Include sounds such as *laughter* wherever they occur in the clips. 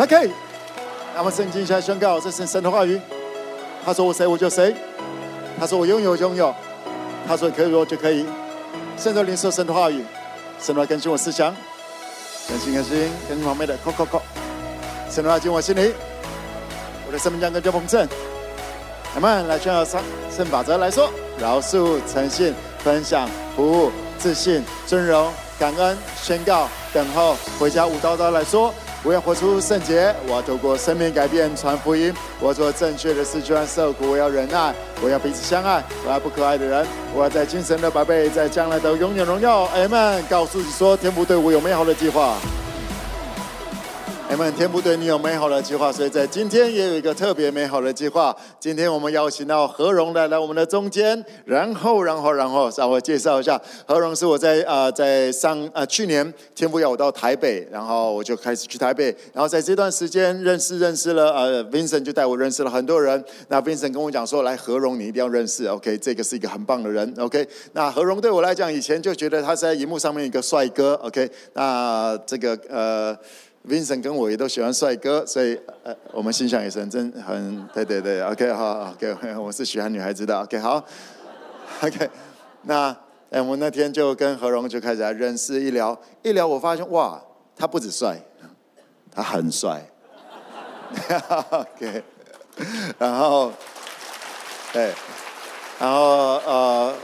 OK，那么圣经现在宣告，这是神的话语。他说我谁我就谁，他说我拥有拥有，他说可以我就可以。现在领受神的话语，神的话更新我思想，更新更新更新旁边的扣扣扣，神的话进我心里，我的生命将更加丰盛。我们来宣告圣圣法则来说：饶恕、诚信、分享、服务、自信、尊荣、感恩、宣告、等候、回家。舞蹈蹈来说。我要活出圣洁，我要透过生命改变传福音，我要做正确的事，就算受苦，我要忍耐，我要彼此相爱，我要不可爱的人，我要在精神的宝贝，在将来的永远荣耀。Amen。告诉你说，天父对我有美好的计划。你们天不对你有美好的计划，所以在今天也有一个特别美好的计划。今天我们邀请到何荣来来我们的中间，然后，然后，然后，稍微介绍一下，何荣是我在啊、呃，在上啊、呃、去年天父要我到台北，然后我就开始去台北，然后在这段时间认识认识了呃，Vincent 就带我认识了很多人。那 Vincent 跟我讲说，来何荣你一定要认识，OK，这个是一个很棒的人，OK。那何荣对我来讲，以前就觉得他是在荧幕上面一个帅哥，OK。那这个呃。Vincent 跟我也都喜欢帅哥，所以呃，我们心想也是很真很对对对，OK 好，OK，我是喜欢女孩子的，OK 好，*laughs* OK，那哎，我那天就跟何荣就开始来认识，一聊一聊，我发现哇，他不止帅，他很帅，*laughs* OK，然后对，然后呃。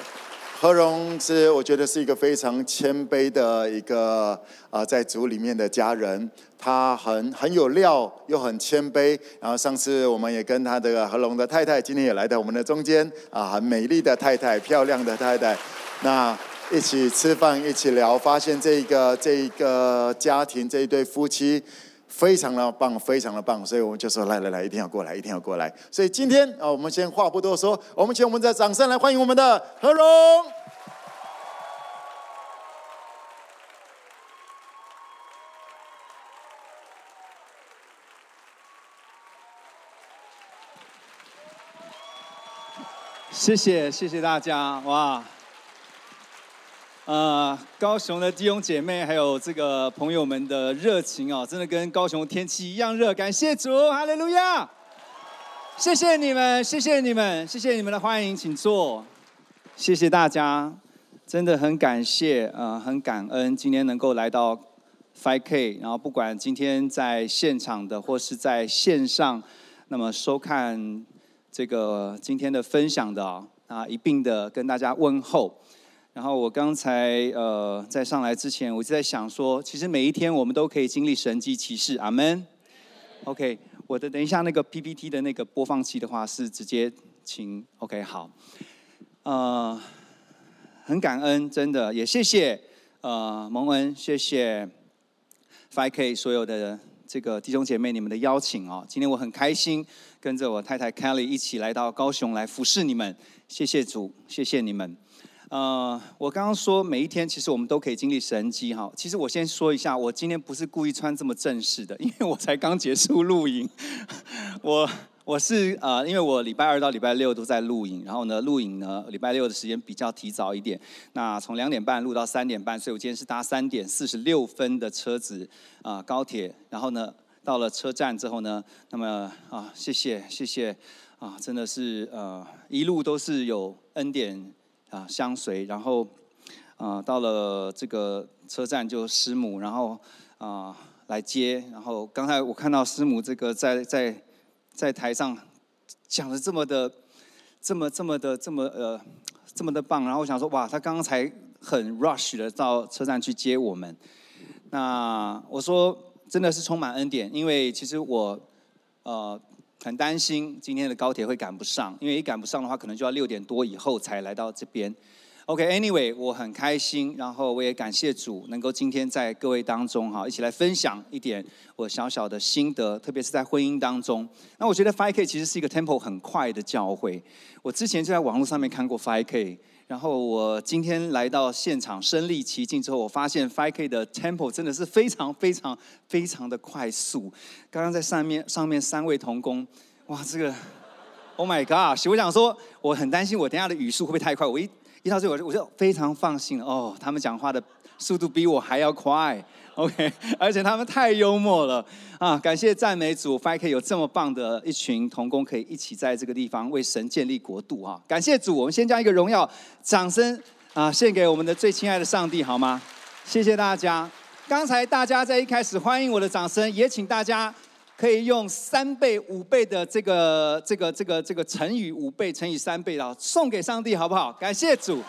何荣是我觉得是一个非常谦卑的一个啊、在组里面的家人，他很很有料，又很谦卑。然后上次我们也跟他的何荣的太太，今天也来到我们的中间啊，很美丽的太太，漂亮的太太。那一起吃饭，一起聊，发现这个这一个家庭这一对夫妻非常的棒，非常的棒。所以我们就说来来来，一定要过来，一定要过来。所以今天啊，我们先话不多说，我们请我们的掌声来欢迎我们的何荣。谢谢谢谢大家哇，呃，高雄的弟兄姐妹还有这个朋友们的热情哦，真的跟高雄天气一样热，感谢主，哈利路亚！谢谢你们，谢谢你们，谢谢你们的欢迎，请坐。谢谢大家，真的很感谢，呃，很感恩今天能够来到 5K，然后不管今天在现场的或是在线上，那么收看。这个今天的分享的啊，一并的跟大家问候。然后我刚才呃在上来之前，我就在想说，其实每一天我们都可以经历神迹奇事，阿门。OK，我的等一下那个 PPT 的那个播放器的话是直接请 OK 好。呃，很感恩，真的也谢谢呃蒙恩，谢谢 5K 所有的这个弟兄姐妹你们的邀请哦，今天我很开心。跟着我太太 Kelly 一起来到高雄来服侍你们，谢谢主，谢谢你们。呃，我刚刚说每一天其实我们都可以经历神迹哈。其实我先说一下，我今天不是故意穿这么正式的，因为我才刚结束录影。*laughs* 我我是呃，因为我礼拜二到礼拜六都在录影，然后呢录影呢礼拜六的时间比较提早一点，那从两点半录到三点半，所以我今天是搭三点四十六分的车子啊、高铁，然后呢。到了车站之后呢，那么啊，谢谢谢谢啊，真的是呃一路都是有恩典啊相随，然后啊到了这个车站就师母，然后啊来接，然后刚才我看到师母这个在在在台上讲的这么的这么这么的这么呃这么的棒，然后我想说哇，他刚刚才很 rush 的到车站去接我们，那我说。真的是充满恩典，因为其实我，呃，很担心今天的高铁会赶不上，因为一赶不上的话，可能就要六点多以后才来到这边。OK，Anyway，我很开心，然后我也感谢主，能够今天在各位当中哈，一起来分享一点我小小的心得，特别是在婚姻当中。那我觉得 Five K 其实是一个 tempo 很快的教会，我之前就在网络上面看过 Five K。然后我今天来到现场身历其境之后，我发现 5K 的 tempo 真的是非常非常非常的快速。刚刚在上面上面三位同工，哇，这个 Oh my God！我想说，我很担心我等下的语速会不会太快。我一一到这，我就我就非常放心了哦，他们讲话的速度比我还要快。OK，*laughs* 而且他们太幽默了啊！感谢赞美主，5K 有这么棒的一群同工，可以一起在这个地方为神建立国度啊！感谢主，我们先将一个荣耀掌声啊献给我们的最亲爱的上帝，好吗？谢谢大家。刚才大家在一开始欢迎我的掌声，也请大家可以用三倍、五倍的这个、这个、这个、这个乘以五倍乘以三倍的送给上帝，好不好？感谢主，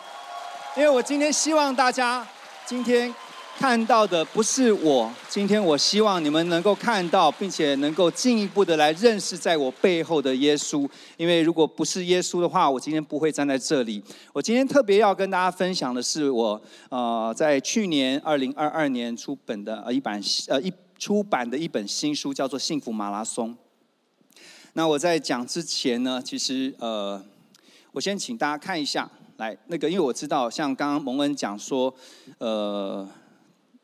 因为我今天希望大家今天。看到的不是我，今天我希望你们能够看到，并且能够进一步的来认识在我背后的耶稣。因为如果不是耶稣的话，我今天不会站在这里。我今天特别要跟大家分享的是我呃在去年二零二二年出本的呃一版呃一出版的一本新书，叫做《幸福马拉松》。那我在讲之前呢，其实呃，我先请大家看一下，来那个，因为我知道像刚刚蒙恩讲说，呃。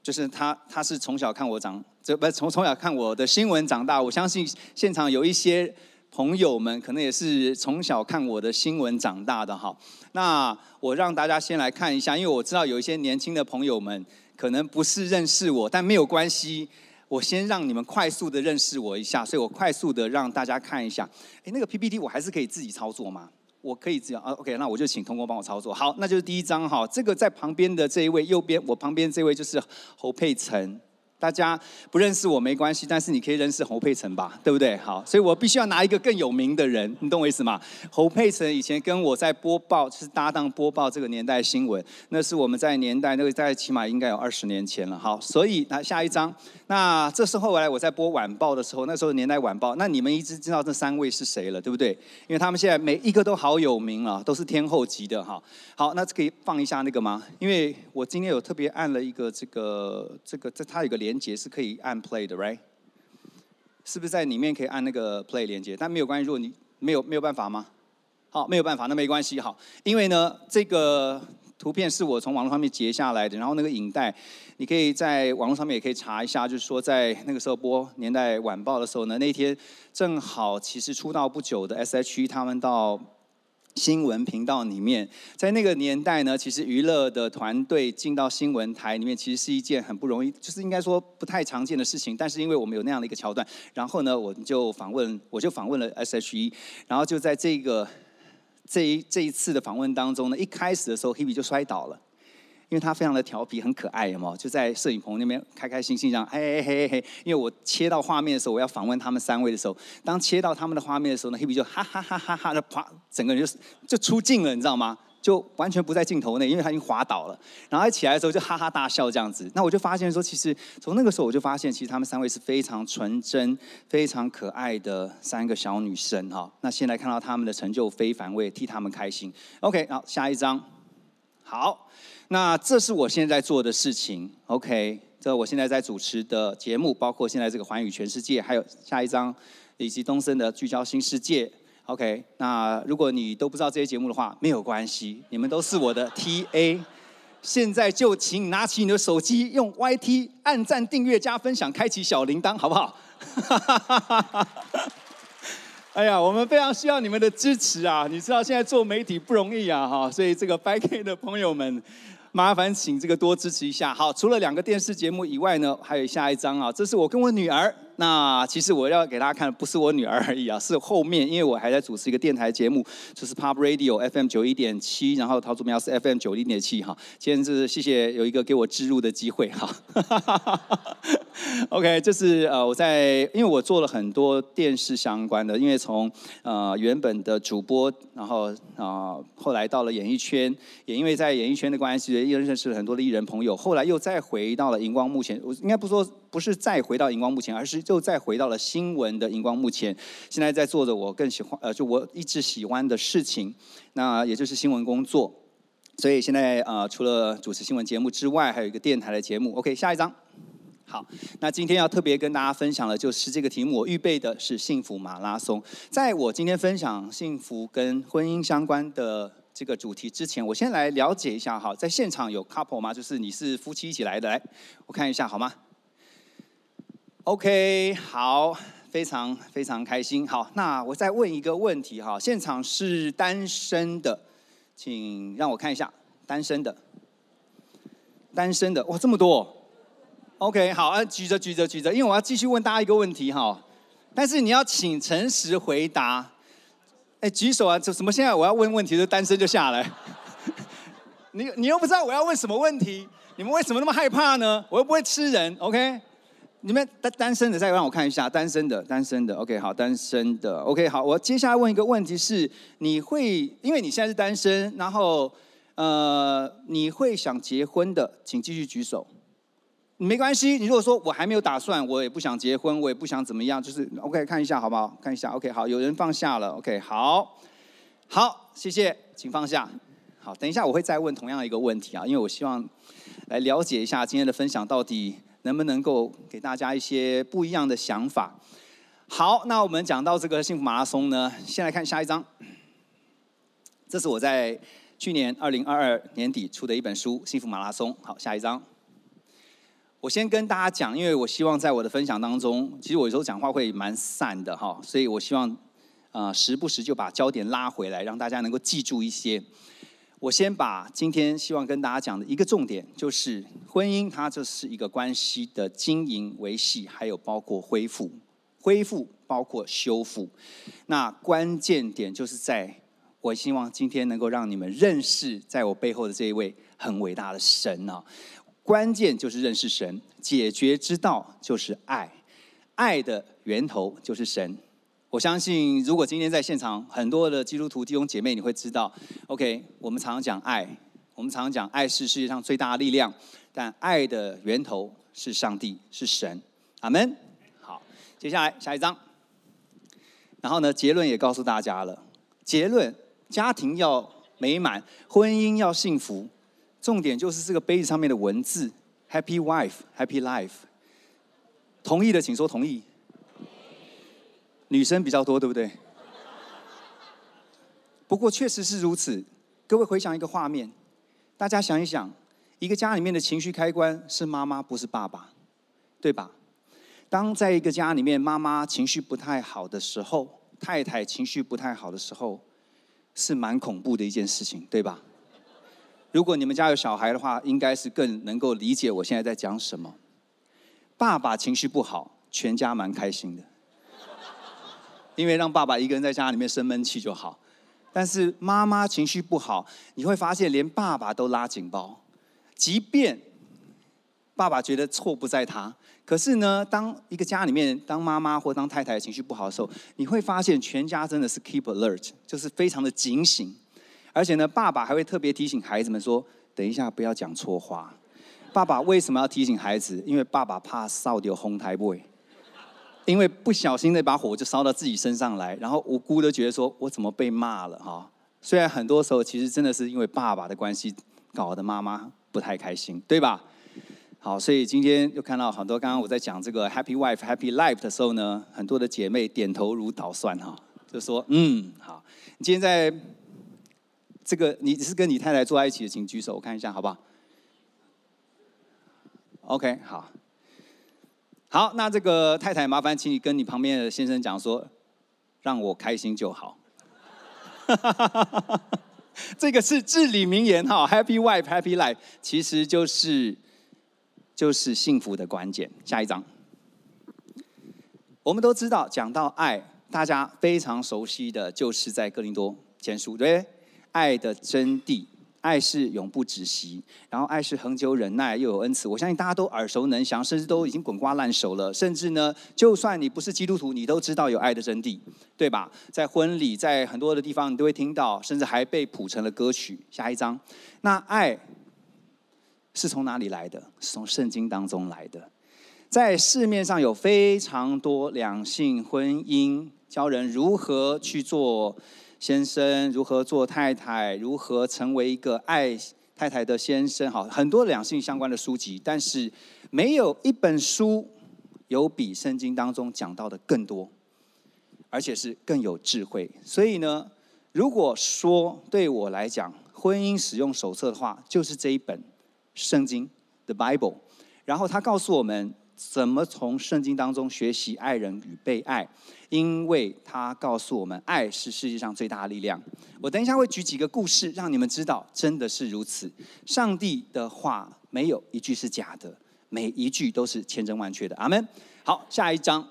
就是他，他是从小看我长，这不从从小看我的新闻长大。我相信现场有一些朋友们，可能也是从小看我的新闻长大的哈。那我让大家先来看一下，因为我知道有一些年轻的朋友们可能不是认识我，但没有关系，我先让你们快速的认识我一下，所以我快速的让大家看一下。诶，那个 PPT 我还是可以自己操作吗？我可以这样啊，OK，那我就请通过帮我操作。好，那就是第一张哈，这个在旁边的这一位，右边我旁边这位就是侯佩岑。大家不认识我没关系，但是你可以认识侯佩岑吧，对不对？好，所以我必须要拿一个更有名的人，你懂我意思吗？侯佩岑以前跟我在播报，就是搭档播报这个年代新闻，那是我们在年代那个在起码应该有二十年前了。好，所以那下一张，那这是后来我在播晚报的时候，那时候年代晚报，那你们一直知道这三位是谁了，对不对？因为他们现在每一个都好有名啊，都是天后级的哈。好，那可以放一下那个吗？因为我今天有特别按了一个这个这个这它有个连。接是可以按 play 的，right？是不是在里面可以按那个 play 连接？但没有关系，如果你没有没有办法吗？好，没有办法，那没关系。好，因为呢，这个图片是我从网络上面截下来的，然后那个影带，你可以在网络上面也可以查一下，就是说在那个时候播年代晚报的时候呢，那天正好其实出道不久的 S.H.E 他们到。新闻频道里面，在那个年代呢，其实娱乐的团队进到新闻台里面，其实是一件很不容易，就是应该说不太常见的事情。但是因为我们有那样的一个桥段，然后呢，我就访问，我就访问了 S.H.E，然后就在这个这一这一次的访问当中呢，一开始的时候，Hebe 就摔倒了。因为他非常的调皮，很可爱，有冇？就在摄影棚那边开开心心这样，嘿嘿嘿嘿。因为我切到画面的时候，我要访问他们三位的时候，当切到他们的画面的时候呢，Hebe 就哈哈哈哈哈的啪，整个人就就出镜了，你知道吗？就完全不在镜头内，因为他已经滑倒了。然后一起来的时候就哈哈大笑这样子。那我就发现说，其实从那个时候我就发现，其实他们三位是非常纯真、非常可爱的三个小女生哈。那现在看到他们的成就非凡，我也替他们开心。OK，好，下一张，好。那这是我现在做的事情，OK？这我现在在主持的节目，包括现在这个环宇全世界，还有下一张，以及东森的聚焦新世界，OK？那如果你都不知道这些节目的话，没有关系，你们都是我的 TA。现在就请拿起你的手机，用 YT 按赞、订阅、加分享、开启小铃铛，好不好？哈哈哈哈哈哎呀，我们非常需要你们的支持啊！你知道现在做媒体不容易啊，哈，所以这个 5K 的朋友们。麻烦请这个多支持一下。好，除了两个电视节目以外呢，还有下一张啊，这是我跟我女儿。那其实我要给大家看的不是我女儿而已啊，是后面，因为我还在主持一个电台节目，就是 Pop Radio FM 九一点七，然后桃竹苗是 FM 九零点七哈。今天是谢谢有一个给我置入的机会哈。*laughs* OK，这是呃我在，因为我做了很多电视相关的，因为从呃原本的主播，然后啊、呃、后来到了演艺圈，也因为在演艺圈的关系，也认识了很多的艺人朋友，后来又再回到了荧光幕前，我应该不说。不是再回到荧光幕前，而是就再回到了新闻的荧光幕前。现在在做着我更喜欢，呃，就我一直喜欢的事情，那也就是新闻工作。所以现在呃，除了主持新闻节目之外，还有一个电台的节目。OK，下一张。好，那今天要特别跟大家分享的就是这个题目，我预备的是幸福马拉松。在我今天分享幸福跟婚姻相关的这个主题之前，我先来了解一下哈，在现场有 couple 吗？就是你是夫妻一起来的，来，我看一下好吗？OK，好，非常非常开心。好，那我再问一个问题哈，现场是单身的，请让我看一下单身的，单身的哇这么多，OK，好啊，举着举着举着，因为我要继续问大家一个问题哈，但是你要请诚实回答。哎，举手啊！就什么？现在我要问问题，就单身就下来。*laughs* 你你又不知道我要问什么问题，你们为什么那么害怕呢？我又不会吃人，OK？你们单单身的再让我看一下，单身的单身的，OK？好，单身的，OK？好，我接下来问一个问题是：你会因为你现在是单身，然后呃，你会想结婚的，请继续举手。没关系，你如果说我还没有打算，我也不想结婚，我也不想怎么样，就是 OK，看一下好不好？看一下 OK，好，有人放下了，OK，好，好，谢谢，请放下。好，等一下我会再问同样一个问题啊，因为我希望来了解一下今天的分享到底能不能够给大家一些不一样的想法。好，那我们讲到这个幸福马拉松呢，先来看下一张。这是我在去年二零二二年底出的一本书《幸福马拉松》。好，下一张。我先跟大家讲，因为我希望在我的分享当中，其实我有时候讲话会蛮散的哈，所以我希望，呃，时不时就把焦点拉回来，让大家能够记住一些。我先把今天希望跟大家讲的一个重点，就是婚姻，它就是一个关系的经营维系，还有包括恢复，恢复包括修复。那关键点就是在，我希望今天能够让你们认识，在我背后的这一位很伟大的神啊。关键就是认识神，解决之道就是爱，爱的源头就是神。我相信，如果今天在现场很多的基督徒弟兄姐妹，你会知道，OK，我们常常讲爱，我们常常讲爱是世界上最大的力量，但爱的源头是上帝，是神。阿门。好，接下来下一章。然后呢，结论也告诉大家了，结论：家庭要美满，婚姻要幸福。重点就是这个杯子上面的文字：Happy wife, happy life。同意的请说同意。女生比较多，对不对？不过确实是如此。各位回想一个画面，大家想一想，一个家里面的情绪开关是妈妈，不是爸爸，对吧？当在一个家里面，妈妈情绪不太好的时候，太太情绪不太好的时候，是蛮恐怖的一件事情，对吧？如果你们家有小孩的话，应该是更能够理解我现在在讲什么。爸爸情绪不好，全家蛮开心的，因为让爸爸一个人在家里面生闷气就好。但是妈妈情绪不好，你会发现连爸爸都拉警报，即便爸爸觉得错不在他，可是呢，当一个家里面当妈妈或当太太情绪不好的时候，你会发现全家真的是 keep alert，就是非常的警醒。而且呢，爸爸还会特别提醒孩子们说：“等一下不要讲错话。”爸爸为什么要提醒孩子？因为爸爸怕烧掉红台位，因为不小心那把火就烧到自己身上来，然后无辜的觉得说：“我怎么被骂了？”哈，虽然很多时候其实真的是因为爸爸的关系搞得妈妈不太开心，对吧？好，所以今天又看到很多刚刚我在讲这个 Happy Wife Happy Life 的时候呢，很多的姐妹点头如捣蒜哈，就说：“嗯，好。”你今天在。这个你是跟你太太坐在一起的，请举手，我看一下，好不好？OK，好，好，那这个太太，麻烦请你跟你旁边的先生讲说，让我开心就好。这个是至理名言哈，Happy wife, happy life，其实就是就是幸福的关键。下一章，我们都知道，讲到爱，大家非常熟悉的就是在哥林多前书，对。爱的真谛，爱是永不止息，然后爱是恒久忍耐，又有恩慈。我相信大家都耳熟能详，甚至都已经滚瓜烂熟了。甚至呢，就算你不是基督徒，你都知道有爱的真谛，对吧？在婚礼，在很多的地方，你都会听到，甚至还被谱成了歌曲。下一章，那爱是从哪里来的？是从圣经当中来的。在市面上有非常多两性婚姻，教人如何去做。先生如何做太太？如何成为一个爱太太的先生？好，很多两性相关的书籍，但是没有一本书有比圣经当中讲到的更多，而且是更有智慧。所以呢，如果说对我来讲，婚姻使用手册的话，就是这一本圣经 The Bible。然后他告诉我们。怎么从圣经当中学习爱人与被爱？因为他告诉我们，爱是世界上最大的力量。我等一下会举几个故事，让你们知道真的是如此。上帝的话没有一句是假的，每一句都是千真万确的。阿门。好，下一章，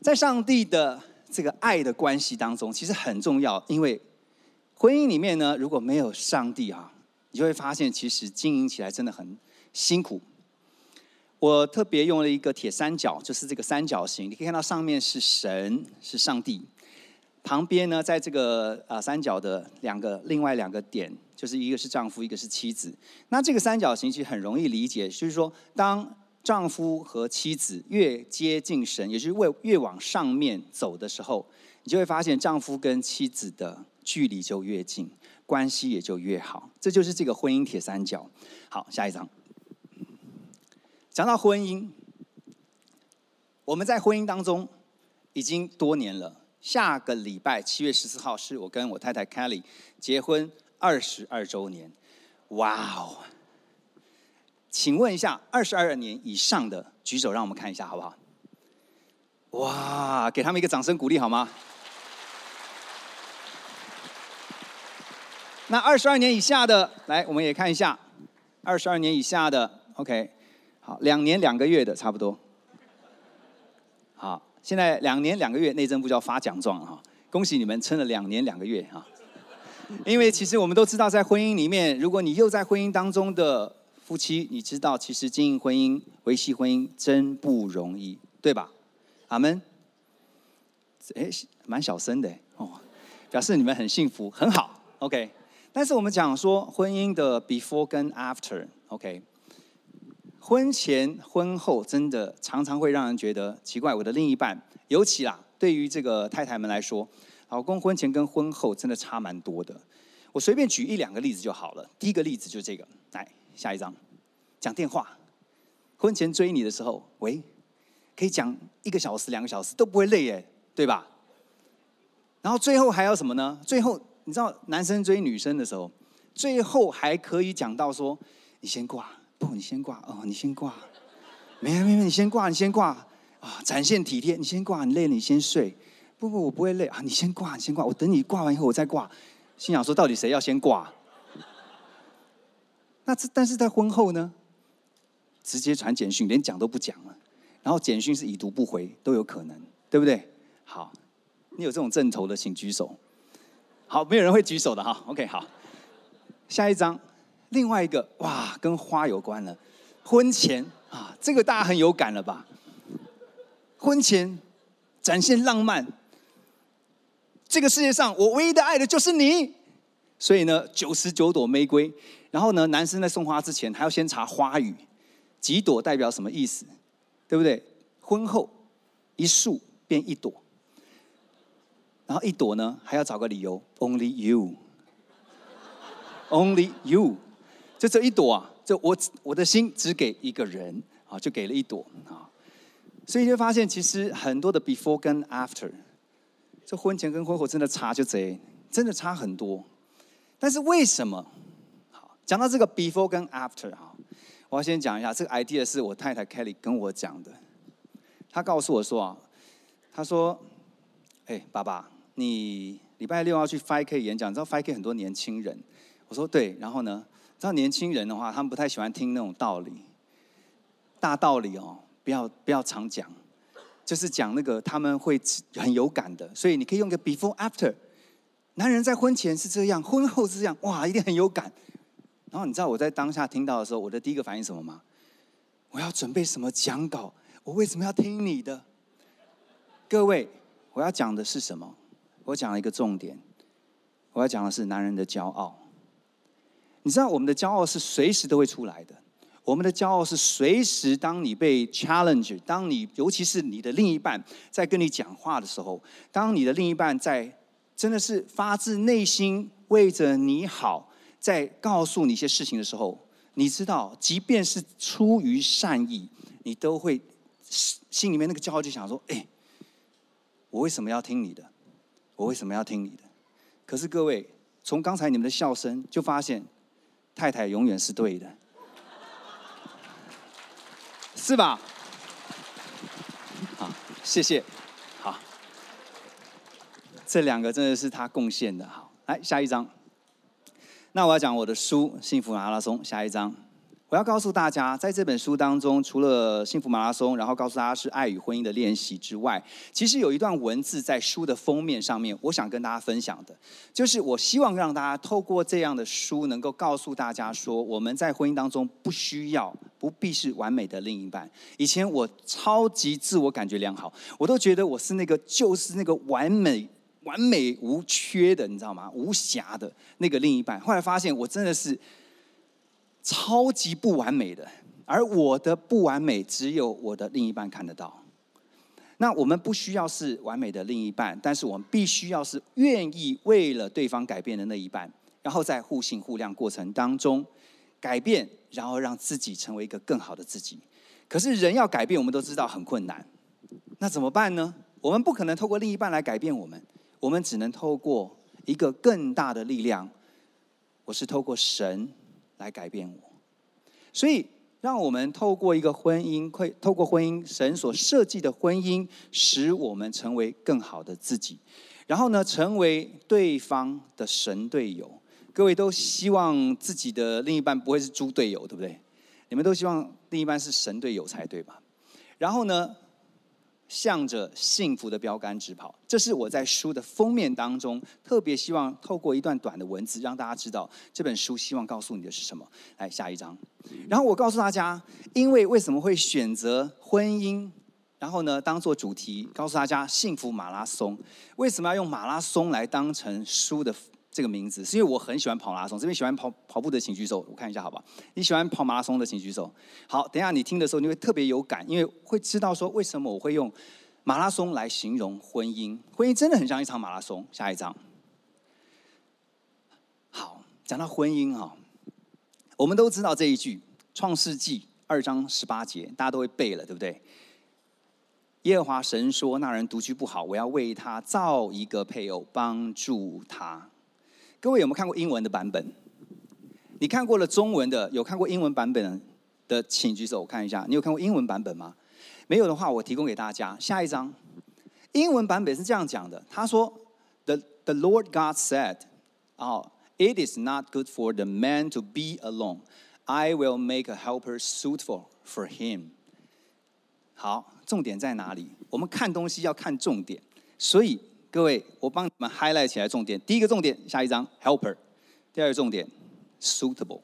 在上帝的这个爱的关系当中，其实很重要，因为婚姻里面呢，如果没有上帝啊，你就会发现其实经营起来真的很辛苦。我特别用了一个铁三角，就是这个三角形，你可以看到上面是神，是上帝。旁边呢，在这个啊三角的两个另外两个点，就是一个是丈夫，一个是妻子。那这个三角形其实很容易理解，就是说，当丈夫和妻子越接近神，也就是越越往上面走的时候，你就会发现丈夫跟妻子的距离就越近，关系也就越好。这就是这个婚姻铁三角。好，下一张。讲到婚姻，我们在婚姻当中已经多年了。下个礼拜七月十四号是我跟我太太 Kelly 结婚二十二周年，哇哦！请问一下，二十二年以上的举手，让我们看一下好不好？哇，给他们一个掌声鼓励好吗？那二十二年以下的，来，我们也看一下，二十二年以下的，OK，好，两年两个月的差不多，好。现在两年两个月，内政部就要发奖状哈，恭喜你们撑了两年两个月哈。因为其实我们都知道，在婚姻里面，如果你又在婚姻当中的夫妻，你知道其实经营婚姻、维系婚姻真不容易，对吧？阿门。哎，蛮小声的哦，表示你们很幸福，很好。OK，但是我们讲说婚姻的 before 跟 after，OK。婚前婚后真的常常会让人觉得奇怪。我的另一半，尤其啦，对于这个太太们来说，老公婚前跟婚后真的差蛮多的。我随便举一两个例子就好了。第一个例子就是这个，来下一张，讲电话。婚前追你的时候，喂，可以讲一个小时、两个小时都不会累耶，对吧？然后最后还要什么呢？最后你知道男生追女生的时候，最后还可以讲到说，你先挂。不，你先挂哦，你先挂，没有没有，你先挂，你先挂啊，展现体贴，你先挂，你累了你先睡。不不，我不会累啊，你先挂，你先挂，我等你挂完以后我再挂。心想说，到底谁要先挂？那这但是在婚后呢，直接传简讯，连讲都不讲了，然后简讯是已读不回都有可能，对不对？好，你有这种阵头的，请举手。好，没有人会举手的哈。OK，好，下一张。另外一个哇，跟花有关了。婚前啊，这个大家很有感了吧？婚前展现浪漫，这个世界上我唯一的爱的就是你。所以呢，九十九朵玫瑰。然后呢，男生在送花之前还要先查花语，几朵代表什么意思，对不对？婚后一束变一朵，然后一朵呢还要找个理由，Only you，Only you。就这一朵啊，就我我的心只给一个人啊，就给了一朵啊，所以就发现其实很多的 before 跟 after，这婚前跟婚后真的差就贼，真的差很多。但是为什么？好，讲到这个 before 跟 after 哈，我要先讲一下这个 idea 是我太太 Kelly 跟我讲的。她告诉我说啊，她说，哎，爸爸，你礼拜六要去 5K 演讲，你知道 5K 很多年轻人。我说对，然后呢？知道年轻人的话，他们不太喜欢听那种道理，大道理哦，不要不要常讲，就是讲那个他们会很有感的。所以你可以用个 before after，男人在婚前是这样，婚后是这样，哇，一定很有感。然后你知道我在当下听到的时候，我的第一个反应什么吗？我要准备什么讲稿？我为什么要听你的？各位，我要讲的是什么？我讲了一个重点，我要讲的是男人的骄傲。你知道我们的骄傲是随时都会出来的，我们的骄傲是随时当你被 challenge，当你尤其是你的另一半在跟你讲话的时候，当你的另一半在真的是发自内心为着你好，在告诉你一些事情的时候，你知道，即便是出于善意，你都会心里面那个骄傲就想说：哎，我为什么要听你的？我为什么要听你的？可是各位，从刚才你们的笑声就发现。太太永远是对的，*laughs* 是吧？好，谢谢。好，这两个真的是他贡献的。好，来下一张。那我要讲我的书《幸福马拉松》。下一张，我要告诉大家，在这本书当中，除了幸福马拉松，然后告诉大家是爱与婚姻的练习之外，其实有一段文字在书的封面上面，我想跟大家分享的，就是我希望让大家透过这样的书，能够告诉大家说，我们在婚姻当中不需要、不必是完美的另一半。以前我超级自我感觉良好，我都觉得我是那个就是那个完美、完美无缺的，你知道吗？无瑕的那个另一半。后来发现，我真的是。超级不完美的，而我的不完美只有我的另一半看得到。那我们不需要是完美的另一半，但是我们必须要是愿意为了对方改变的那一半，然后在互信互谅过程当中改变，然后让自己成为一个更好的自己。可是人要改变，我们都知道很困难。那怎么办呢？我们不可能透过另一半来改变我们，我们只能透过一个更大的力量。我是透过神。来改变我，所以让我们透过一个婚姻，会透过婚姻，神所设计的婚姻，使我们成为更好的自己，然后呢，成为对方的神队友。各位都希望自己的另一半不会是猪队友，对不对？你们都希望另一半是神队友才对吧？然后呢，向着幸福的标杆直跑，这是我在书的封面当中特别希望透过一段短的文字，让大家知道这本书希望告诉你的是什么。来，下一章。然后我告诉大家，因为为什么会选择婚姻，然后呢，当做主题，告诉大家幸福马拉松，为什么要用马拉松来当成书的？这个名字是因为我很喜欢跑马拉松，这边喜欢跑跑步的请举手，我看一下好不好？你喜欢跑马拉松的请举手。好，等下你听的时候你会特别有感，因为会知道说为什么我会用马拉松来形容婚姻。婚姻真的很像一场马拉松。下一章。好，讲到婚姻哈，我们都知道这一句《创世纪》二章十八节，大家都会背了，对不对？耶和华神说：“那人独居不好，我要为他造一个配偶，帮助他。”各位有没有看过英文的版本？你看过了中文的，有看过英文版本的，请举手，我看一下。你有看过英文版本吗？没有的话，我提供给大家。下一章，英文版本是这样讲的：他说，The the Lord God said，哦，It is not good for the man to be alone. I will make a helper suitable for him。好，重点在哪里？我们看东西要看重点，所以。各位，我帮你们 highlight 起来重点。第一个重点，下一章 helper；第二个重点，suitable。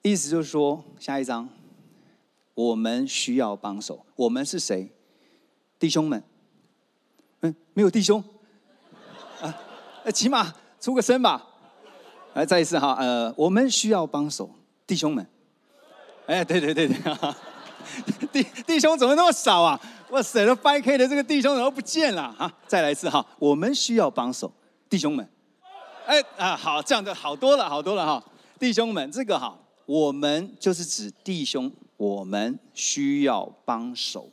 意思就是说，下一章我们需要帮手。我们是谁？弟兄们？嗯，没有弟兄。啊，起码出个声吧。来，再一次哈，呃，我们需要帮手，弟兄们。哎，对对对对，弟弟兄怎么那么少啊？哇塞，那 5K 的这个弟兄怎么不见了啊？再来一次哈，我们需要帮手，弟兄们。哎啊，好，这样就好多了，好多了哈，弟兄们，这个哈，我们就是指弟兄，我们需要帮手，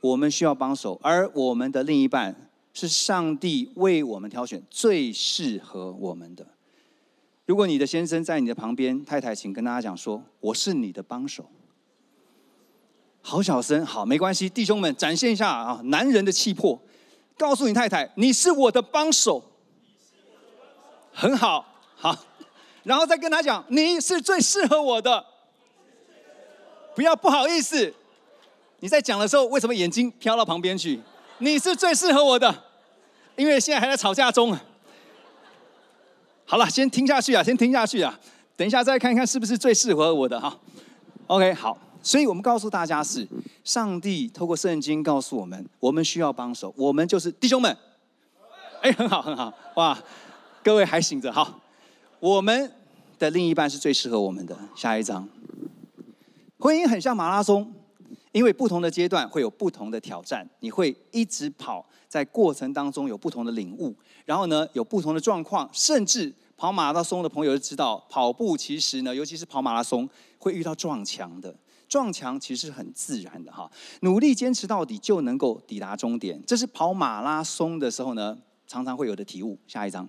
我们需要帮手，而我们的另一半是上帝为我们挑选最适合我们的。如果你的先生在你的旁边，太太，请跟大家讲说，我是你的帮手。好小声，好，没关系，弟兄们，展现一下啊，男人的气魄，告诉你太太，你是我的帮手，很好，好，然后再跟他讲，你是最适合我的，不要不好意思，你在讲的时候，为什么眼睛飘到旁边去？你是最适合我的，因为现在还在吵架中。好了，先听下去啊，先听下去啊，等一下再看看是不是最适合我的哈。OK，好。所以我们告诉大家是，上帝透过圣经告诉我们，我们需要帮手，我们就是弟兄们。哎，很好很好，哇，各位还醒着好，我们的另一半是最适合我们的。下一章，婚姻很像马拉松，因为不同的阶段会有不同的挑战，你会一直跑，在过程当中有不同的领悟，然后呢有不同的状况，甚至跑马拉松的朋友就知道，跑步其实呢，尤其是跑马拉松会遇到撞墙的。撞墙其实是很自然的哈，努力坚持到底就能够抵达终点，这是跑马拉松的时候呢，常常会有的体悟。下一章，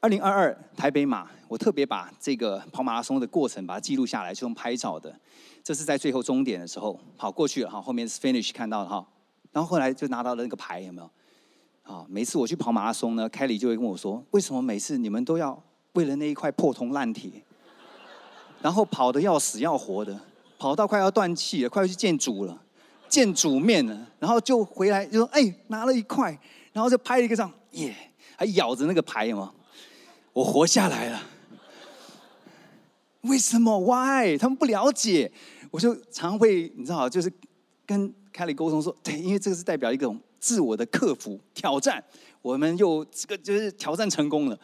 二零二二台北马，我特别把这个跑马拉松的过程把它记录下来，是用拍照的。这是在最后终点的时候跑过去了哈，后面是 finish 看到了哈，然后后来就拿到了那个牌，有没有？啊，每次我去跑马拉松呢，凯里就会跟我说，为什么每次你们都要为了那一块破铜烂铁？然后跑得要死要活的，跑到快要断气了，快要去见主了，见主面了，然后就回来就说：“哎，拿了一块。”然后就拍了一个照，耶，还咬着那个牌嘛，我活下来了。为什么？Why？他们不了解，我就常会你知道，就是跟凯莉沟通说，对，因为这个是代表一种自我的克服挑战，我们又这个就是挑战成功了。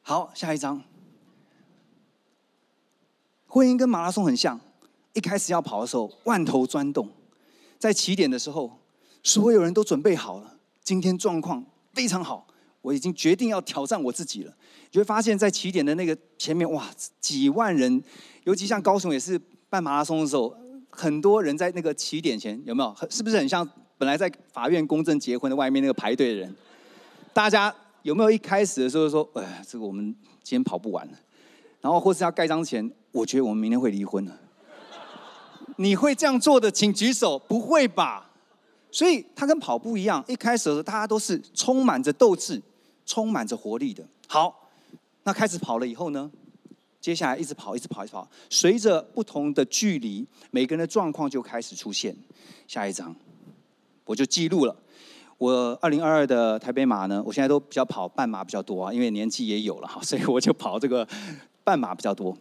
好，下一张。婚姻跟马拉松很像，一开始要跑的时候，万头钻动，在起点的时候，所有人都准备好了，今天状况非常好，我已经决定要挑战我自己了。你会发现在起点的那个前面，哇，几万人，尤其像高雄也是办马拉松的时候，很多人在那个起点前，有没有？是不是很像本来在法院公证结婚的外面那个排队的人？大家有没有一开始的时候说，哎，这个我们今天跑不完了，然后或是要盖章前。我觉得我们明天会离婚了。*laughs* 你会这样做的，请举手。不会吧？所以它跟跑步一样，一开始的时候大家都是充满着斗志、充满着活力的。好，那开始跑了以后呢？接下来一直跑，一直跑，一直跑。随着不同的距离，每个人的状况就开始出现。下一张，我就记录了。我二零二二的台北马呢，我现在都比较跑半马比较多啊，因为年纪也有了哈，所以我就跑这个半马比较多。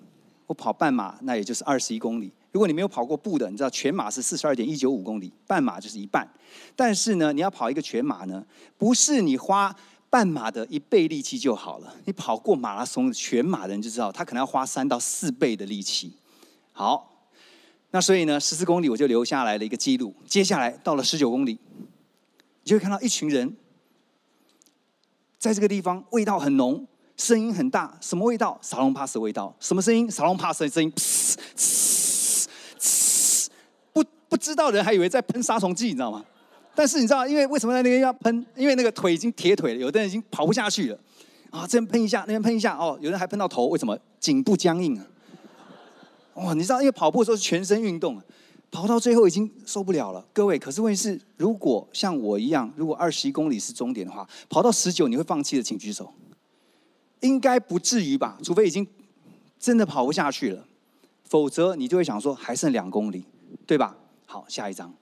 我跑半马，那也就是二十一公里。如果你没有跑过步的，你知道全马是四十二点一九五公里，半马就是一半。但是呢，你要跑一个全马呢，不是你花半马的一倍力气就好了。你跑过马拉松全马的人就知道，他可能要花三到四倍的力气。好，那所以呢，十四公里我就留下来了一个记录。接下来到了十九公里，你就会看到一群人在这个地方，味道很浓。声音很大，什么味道？沙龙帕斯味道。什么声音？沙龙帕斯的声音。嘶嘶嘶，不不知道的人还以为在喷杀虫剂，你知道吗？但是你知道，因为为什么在那边要喷？因为那个腿已经铁腿了，有的人已经跑不下去了。啊，这边喷一下，那边喷一下，哦，有人还喷到头，为什么？颈部僵硬啊。哇，你知道，因为跑步的时候是全身运动，跑到最后已经受不了了。各位，可是问题是，如果像我一样，如果二十一公里是终点的话，跑到十九你会放弃的，请举手。应该不至于吧，除非已经真的跑不下去了，否则你就会想说还剩两公里，对吧？好，下一张。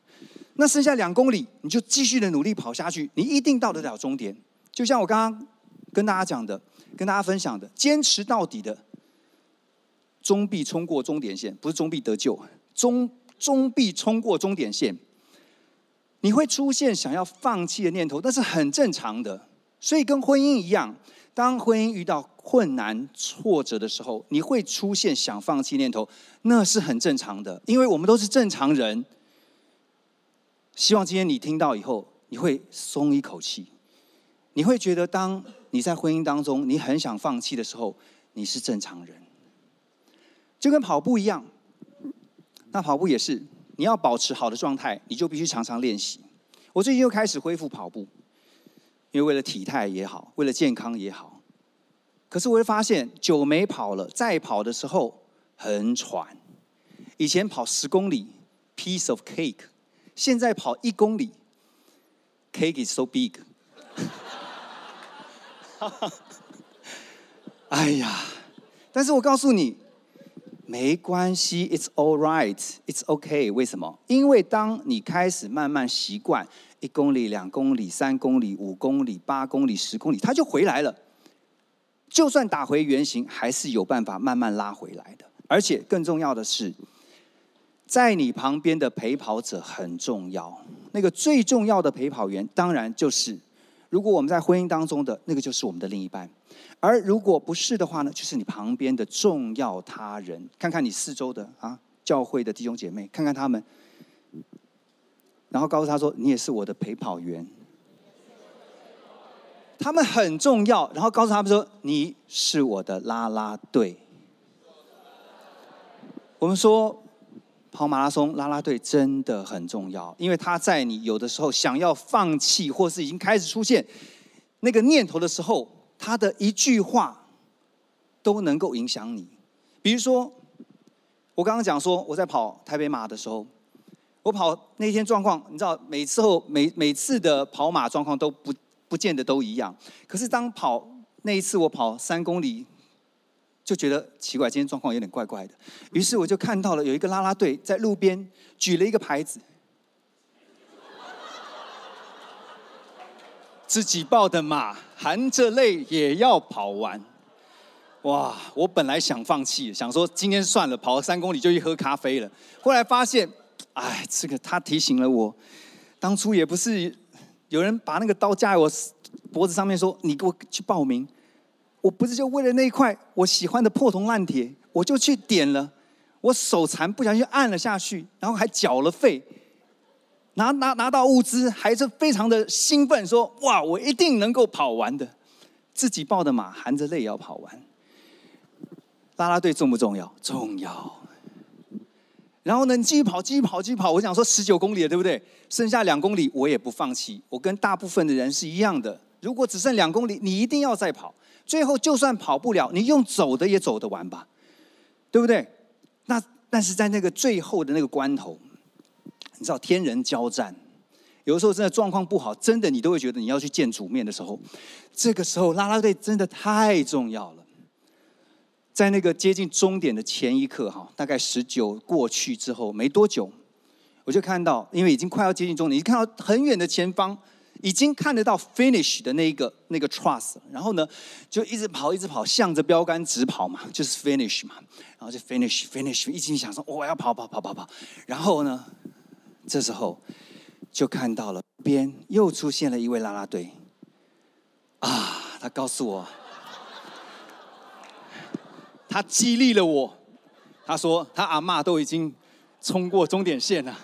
那剩下两公里，你就继续的努力跑下去，你一定到得了终点。就像我刚刚跟大家讲的，跟大家分享的，坚持到底的，终必冲过终点线，不是终必得救，终终必冲过终点线。你会出现想要放弃的念头，那是很正常的。所以跟婚姻一样。当婚姻遇到困难、挫折的时候，你会出现想放弃念头，那是很正常的，因为我们都是正常人。希望今天你听到以后，你会松一口气，你会觉得，当你在婚姻当中，你很想放弃的时候，你是正常人。就跟跑步一样，那跑步也是，你要保持好的状态，你就必须常常练习。我最近又开始恢复跑步。因为为了体态也好，为了健康也好，可是我会发现久没跑了，再跑的时候很喘。以前跑十公里，piece of cake，现在跑一公里，cake is so big。*laughs* 哎呀，但是我告诉你，没关系，it's all right，it's okay。为什么？因为当你开始慢慢习惯。一公里、两公里、三公里、五公里、八公里、十公里，它就回来了。就算打回原形，还是有办法慢慢拉回来的。而且更重要的是，在你旁边的陪跑者很重要。那个最重要的陪跑员，当然就是，如果我们在婚姻当中的那个，就是我们的另一半。而如果不是的话呢，就是你旁边的重要他人。看看你四周的啊，教会的弟兄姐妹，看看他们。然后告诉他说：“你也是我的陪跑员，他们很重要。”然后告诉他们说：“你是我的拉拉队。”我们说跑马拉松拉拉队真的很重要，因为他在你有的时候想要放弃，或是已经开始出现那个念头的时候，他的一句话都能够影响你。比如说，我刚刚讲说我在跑台北马的时候。我跑那天状况，你知道，每次后每每次的跑马状况都不不见得都一样。可是当跑那一次我跑三公里，就觉得奇怪，今天状况有点怪怪的。于是我就看到了有一个拉拉队在路边举了一个牌子，自己抱的马含着泪也要跑完。哇！我本来想放弃，想说今天算了，跑了三公里就去喝咖啡了。后来发现，哎，这个他提醒了我，当初也不是有人把那个刀架在我脖子上面说，你给我去报名，我不是就为了那一块我喜欢的破铜烂铁，我就去点了，我手残不小心按了下去，然后还缴了费，拿拿拿到物资，还是非常的兴奋，说哇，我一定能够跑完的，自己报的马含着泪也要跑完。拉拉队重不重要？重要。然后呢，你继续跑，继续跑，继续跑。我想说十九公里了，对不对？剩下两公里，我也不放弃。我跟大部分的人是一样的。如果只剩两公里，你一定要再跑。最后就算跑不了，你用走的也走得完吧，对不对？那但是在那个最后的那个关头，你知道天人交战，有的时候真的状况不好，真的你都会觉得你要去见主面的时候，这个时候啦啦队真的太重要了。在那个接近终点的前一刻，哈，大概十九过去之后没多久，我就看到，因为已经快要接近终点，你看到很远的前方，已经看得到 finish 的那一个那个 trust，然后呢，就一直跑，一直跑，向着标杆直跑嘛，就是 finish 嘛，然后就 finish finish，一心想说我要跑跑跑跑跑，然后呢，这时候就看到了边又出现了一位啦啦队，啊，他告诉我。他激励了我，他说他阿嬷都已经冲过终点线了。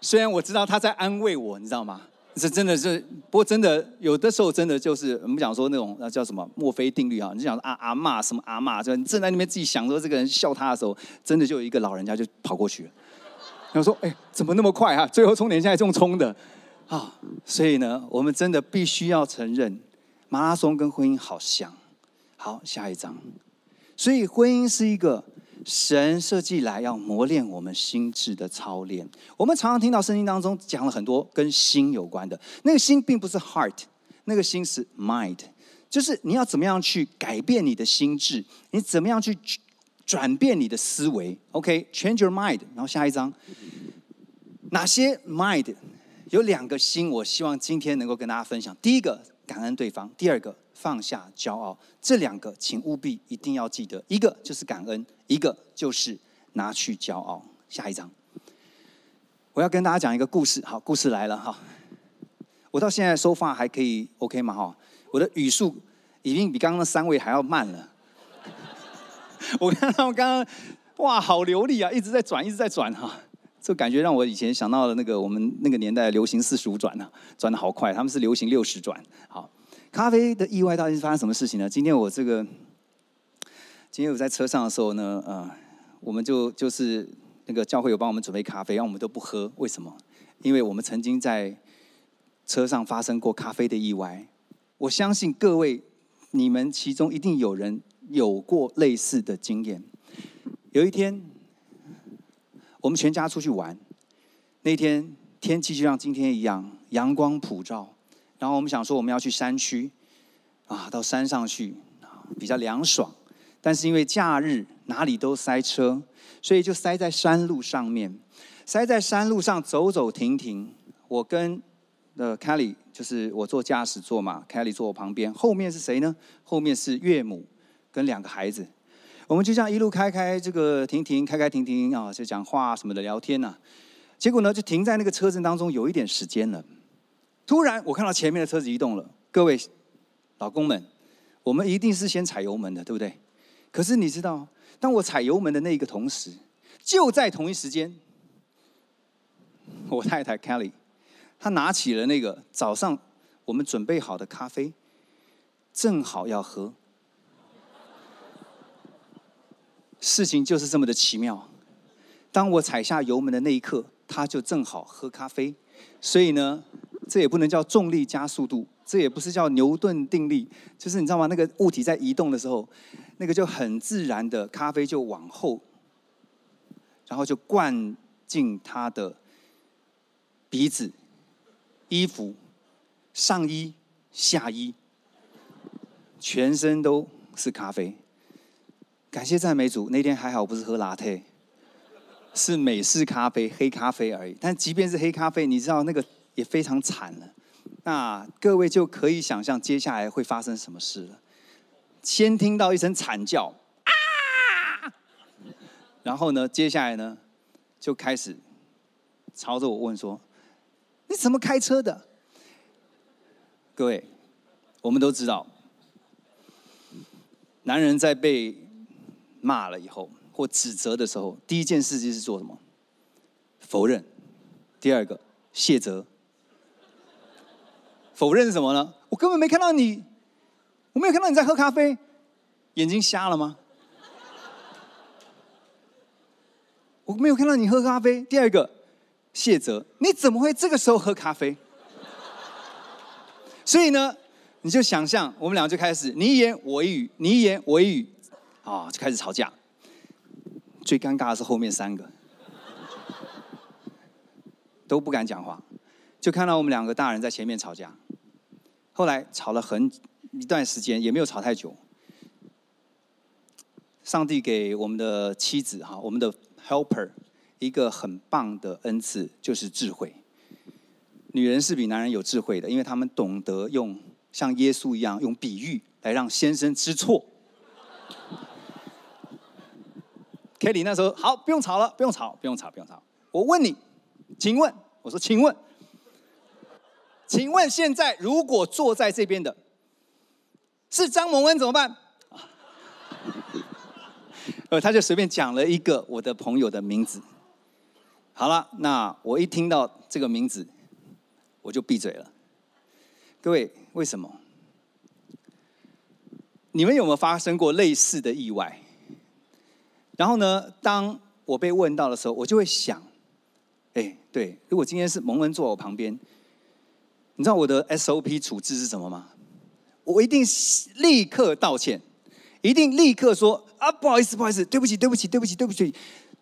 虽然我知道他在安慰我，你知道吗？这真的是，不过真的有的时候真的就是我们讲说那种那叫什么墨菲定律啊？你就讲阿阿嬷什么阿嬷，就你正在那边自己想说这个人笑他的时候，真的就有一个老人家就跑过去了。然后说：“哎，怎么那么快啊？最后终点线还这么冲的啊！”所以呢，我们真的必须要承认，马拉松跟婚姻好像。好，下一章。所以婚姻是一个神设计来要磨练我们心智的操练。我们常常听到圣经当中讲了很多跟心有关的，那个心并不是 heart，那个心是 mind，就是你要怎么样去改变你的心智，你怎么样去转变你的思维。OK，change your mind。然后下一章，哪些 mind？有两个心，我希望今天能够跟大家分享。第一个，感恩对方；第二个。放下骄傲，这两个请务必一定要记得，一个就是感恩，一个就是拿去骄傲。下一章，我要跟大家讲一个故事。好，故事来了哈。我到现在说话还可以 OK 吗？哈，我的语速已经比刚刚那三位还要慢了。*laughs* 我看到刚刚哇，好流利啊，一直在转，一直在转哈。这感觉让我以前想到了那个我们那个年代流行四十五转呢，转的好快，他们是流行六十转。好。咖啡的意外到底是发生什么事情呢？今天我这个，今天我在车上的时候呢，呃，我们就就是那个教会有帮我们准备咖啡，然后我们都不喝，为什么？因为我们曾经在车上发生过咖啡的意外。我相信各位，你们其中一定有人有过类似的经验。有一天，我们全家出去玩，那天天气就像今天一样，阳光普照。然后我们想说我们要去山区，啊，到山上去，比较凉爽。但是因为假日哪里都塞车，所以就塞在山路上面。塞在山路上走走停停。我跟呃 Kelly 就是我坐驾驶座嘛，Kelly 坐我旁边。后面是谁呢？后面是岳母跟两个孩子。我们就这样一路开开这个停停开开停停啊，就讲话什么的聊天呐、啊。结果呢，就停在那个车阵当中有一点时间了。突然，我看到前面的车子移动了。各位老公们，我们一定是先踩油门的，对不对？可是你知道，当我踩油门的那一个同时，就在同一时间，我太太 Kelly，她拿起了那个早上我们准备好的咖啡，正好要喝。事情就是这么的奇妙。当我踩下油门的那一刻，她就正好喝咖啡。所以呢。这也不能叫重力加速度，这也不是叫牛顿定律，就是你知道吗？那个物体在移动的时候，那个就很自然的咖啡就往后，然后就灌进他的鼻子、衣服、上衣、下衣，全身都是咖啡。感谢赞美主，那天还好不是喝 Latte，是美式咖啡，黑咖啡而已。但即便是黑咖啡，你知道那个也非常惨了。那各位就可以想象接下来会发生什么事了。先听到一声惨叫啊，然后呢，接下来呢，就开始朝着我问说：“你怎么开车的？”各位，我们都知道，男人在被骂了以后或指责的时候，第一件事就是做什么？否认。第二个，卸责。否认什么呢？我根本没看到你。我没有看到你在喝咖啡，眼睛瞎了吗？我没有看到你喝咖啡。第二个，谢哲，你怎么会这个时候喝咖啡？所以呢，你就想象我们两个就开始你一言我一语，你一言我一语，啊，就开始吵架。最尴尬的是后面三个都不敢讲话，就看到我们两个大人在前面吵架。后来吵了很。一段时间也没有吵太久。上帝给我们的妻子哈，我们的 helper 一个很棒的恩赐，就是智慧。女人是比男人有智慧的，因为他们懂得用像耶稣一样用比喻来让先生知错。Kelly 那时候好，不用吵了，不用吵，不用吵，不用吵。我问你，请问，我说，请问，请问现在如果坐在这边的。是张蒙恩怎么办？*laughs* 呃，他就随便讲了一个我的朋友的名字。好了，那我一听到这个名字，我就闭嘴了。各位，为什么？你们有没有发生过类似的意外？然后呢，当我被问到的时候，我就会想，哎，对，如果今天是蒙恩坐我旁边，你知道我的 SOP 处置是什么吗？我一定立刻道歉，一定立刻说啊，不好意思，不好意思，对不起，对不起，对不起，对不起，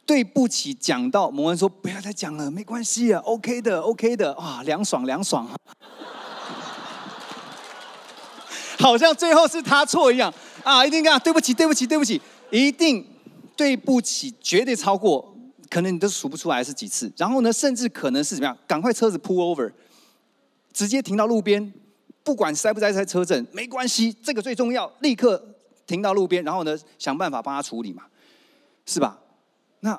对不起。讲到某人说不要再讲了，没关系啊，OK 的，OK 的，啊，凉爽凉爽，好像最后是他错一样啊！一定啊，对不起，对不起，对不起，一定对不起，绝对超过，可能你都数不出来是几次。然后呢，甚至可能是怎么样？赶快车子 pull over，直接停到路边。不管塞不塞在车阵，没关系，这个最重要。立刻停到路边，然后呢，想办法帮他处理嘛，是吧？那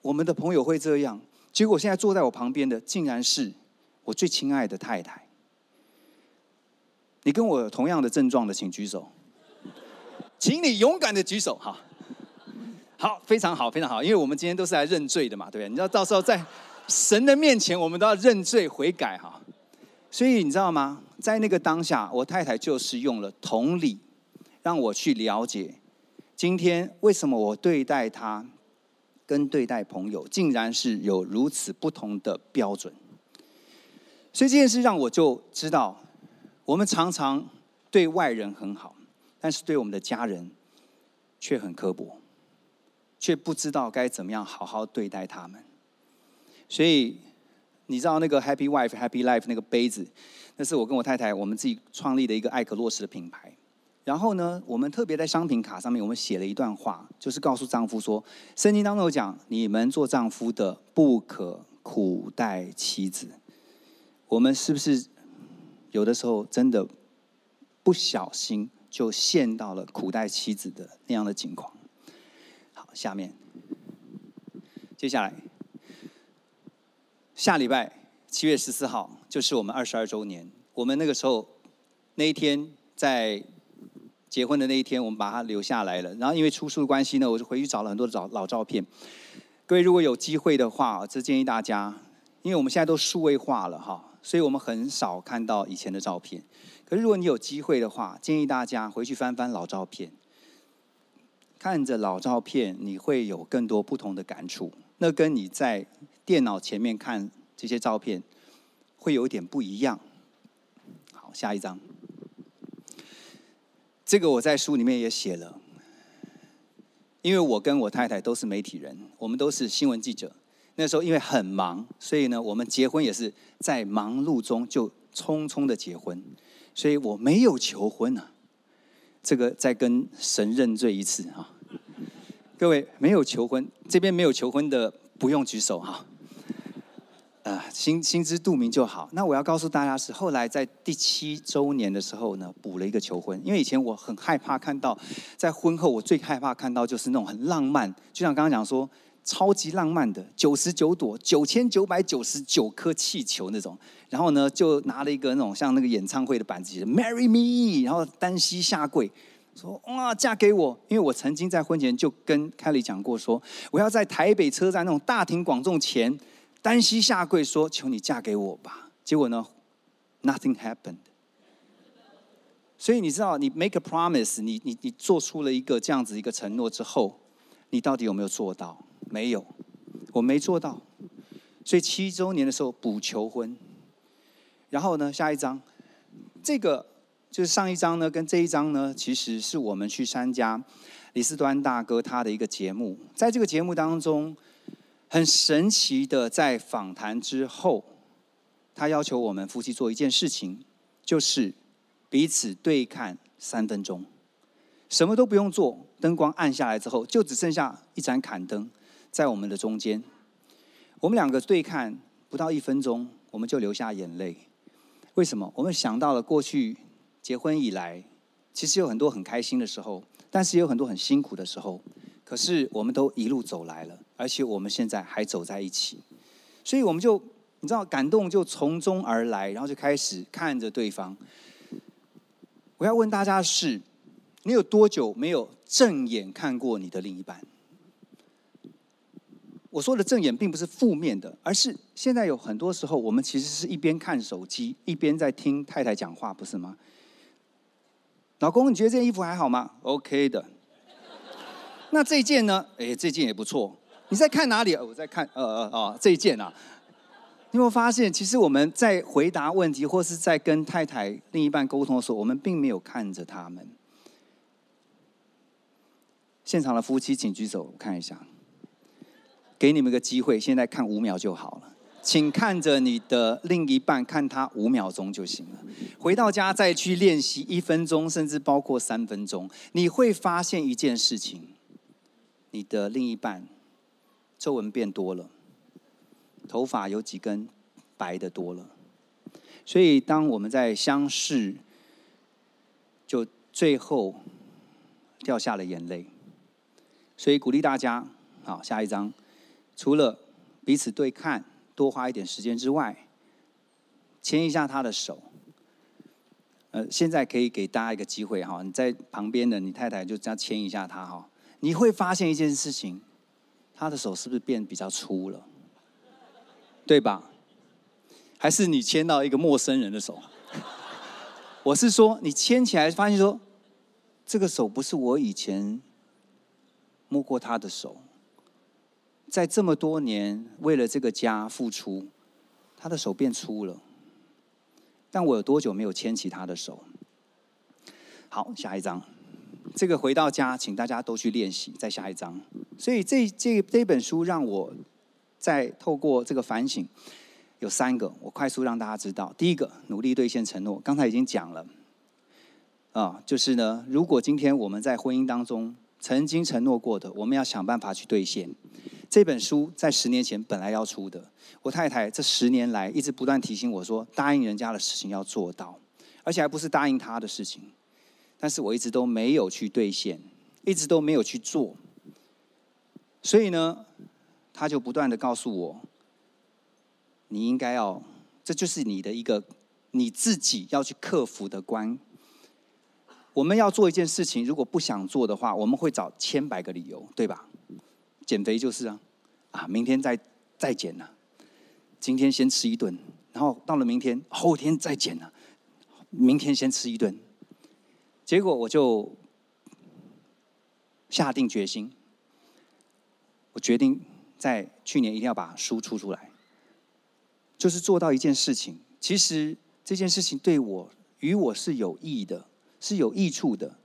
我们的朋友会这样，结果现在坐在我旁边的，竟然是我最亲爱的太太。你跟我同样的症状的，请举手。请你勇敢的举手，哈。好，非常好，非常好，因为我们今天都是来认罪的嘛，对不对？你知道，到时候在神的面前，我们都要认罪悔改，哈。所以你知道吗？在那个当下，我太太就是用了同理，让我去了解，今天为什么我对待她跟对待朋友，竟然是有如此不同的标准。所以这件事让我就知道，我们常常对外人很好，但是对我们的家人却很刻薄，却不知道该怎么样好好对待他们。所以。你知道那个 Happy Wife Happy Life 那个杯子，那是我跟我太太我们自己创立的一个艾可洛斯的品牌。然后呢，我们特别在商品卡上面我们写了一段话，就是告诉丈夫说，圣经当中有讲，你们做丈夫的不可苦待妻子。我们是不是有的时候真的不小心就陷到了苦待妻子的那样的境况？好，下面接下来。下礼拜七月十四号就是我们二十二周年。我们那个时候那一天在结婚的那一天，我们把它留下来了。然后因为出书的关系呢，我就回去找了很多的老老照片。各位如果有机会的话，这建议大家，因为我们现在都数位化了哈，所以我们很少看到以前的照片。可是如果你有机会的话，建议大家回去翻翻老照片，看着老照片，你会有更多不同的感触。那跟你在电脑前面看这些照片，会有点不一样。好，下一张。这个我在书里面也写了，因为我跟我太太都是媒体人，我们都是新闻记者。那时候因为很忙，所以呢，我们结婚也是在忙碌中就匆匆的结婚，所以我没有求婚啊。这个再跟神认罪一次啊。各位没有求婚，这边没有求婚的不用举手哈。呃，心心知肚明就好。那我要告诉大家是，后来在第七周年的时候呢，补了一个求婚。因为以前我很害怕看到，在婚后我最害怕看到就是那种很浪漫，就像刚刚讲说，超级浪漫的九十九朵九千九百九十九颗气球那种。然后呢，就拿了一个那种像那个演唱会的板子，Marry me，然后单膝下跪，说哇，嫁给我。因为我曾经在婚前就跟凯莉讲过说，说我要在台北车站那种大庭广众前。单膝下跪说：“求你嫁给我吧。”结果呢，nothing happened。所以你知道，你 make a promise，你你你做出了一个这样子一个承诺之后，你到底有没有做到？没有，我没做到。所以七周年的时候补求婚。然后呢，下一张，这个就是上一张呢，跟这一张呢，其实是我们去参加李斯端大哥他的一个节目，在这个节目当中。很神奇的，在访谈之后，他要求我们夫妻做一件事情，就是彼此对看三分钟，什么都不用做，灯光暗下来之后，就只剩下一盏坎灯在我们的中间。我们两个对看不到一分钟，我们就流下眼泪。为什么？我们想到了过去结婚以来，其实有很多很开心的时候，但是也有很多很辛苦的时候。可是我们都一路走来了，而且我们现在还走在一起，所以我们就你知道感动就从中而来，然后就开始看着对方。我要问大家的是：你有多久没有正眼看过你的另一半？我说的正眼并不是负面的，而是现在有很多时候，我们其实是一边看手机，一边在听太太讲话，不是吗？老公，你觉得这件衣服还好吗？OK 的。那这件呢？哎，这件也不错。你在看哪里？我在看，呃呃哦，这一件啊。你有没有发现，其实我们在回答问题，或是在跟太太另一半沟通的时候，我们并没有看着他们。现场的夫妻，请举手，我看一下。给你们个机会，现在看五秒就好了。请看着你的另一半，看他五秒钟就行了。回到家再去练习一分钟，甚至包括三分钟，你会发现一件事情。你的另一半皱纹变多了，头发有几根白的多了，所以当我们在相视，就最后掉下了眼泪。所以鼓励大家，好，下一张，除了彼此对看，多花一点时间之外，牵一下他的手。呃，现在可以给大家一个机会哈，你在旁边的你太太就这样牵一下他哈。你会发现一件事情，他的手是不是变比较粗了？对吧？还是你牵到一个陌生人的手？我是说，你牵起来发现说，这个手不是我以前摸过他的手。在这么多年为了这个家付出，他的手变粗了。但我有多久没有牵起他的手？好，下一张。这个回到家，请大家都去练习。再下一章，所以这这这本书让我再透过这个反省，有三个，我快速让大家知道。第一个，努力兑现承诺，刚才已经讲了，啊，就是呢，如果今天我们在婚姻当中曾经承诺过的，我们要想办法去兑现。这本书在十年前本来要出的，我太太这十年来一直不断提醒我说，答应人家的事情要做到，而且还不是答应他的事情。但是我一直都没有去兑现，一直都没有去做，所以呢，他就不断的告诉我，你应该要，这就是你的一个你自己要去克服的关。我们要做一件事情，如果不想做的话，我们会找千百个理由，对吧？减肥就是啊，啊，明天再再减呢，今天先吃一顿，然后到了明天后天再减呢，明天先吃一顿。结果我就下定决心，我决定在去年一定要把书出出来，就是做到一件事情。其实这件事情对我与我是有益的，是有益处的。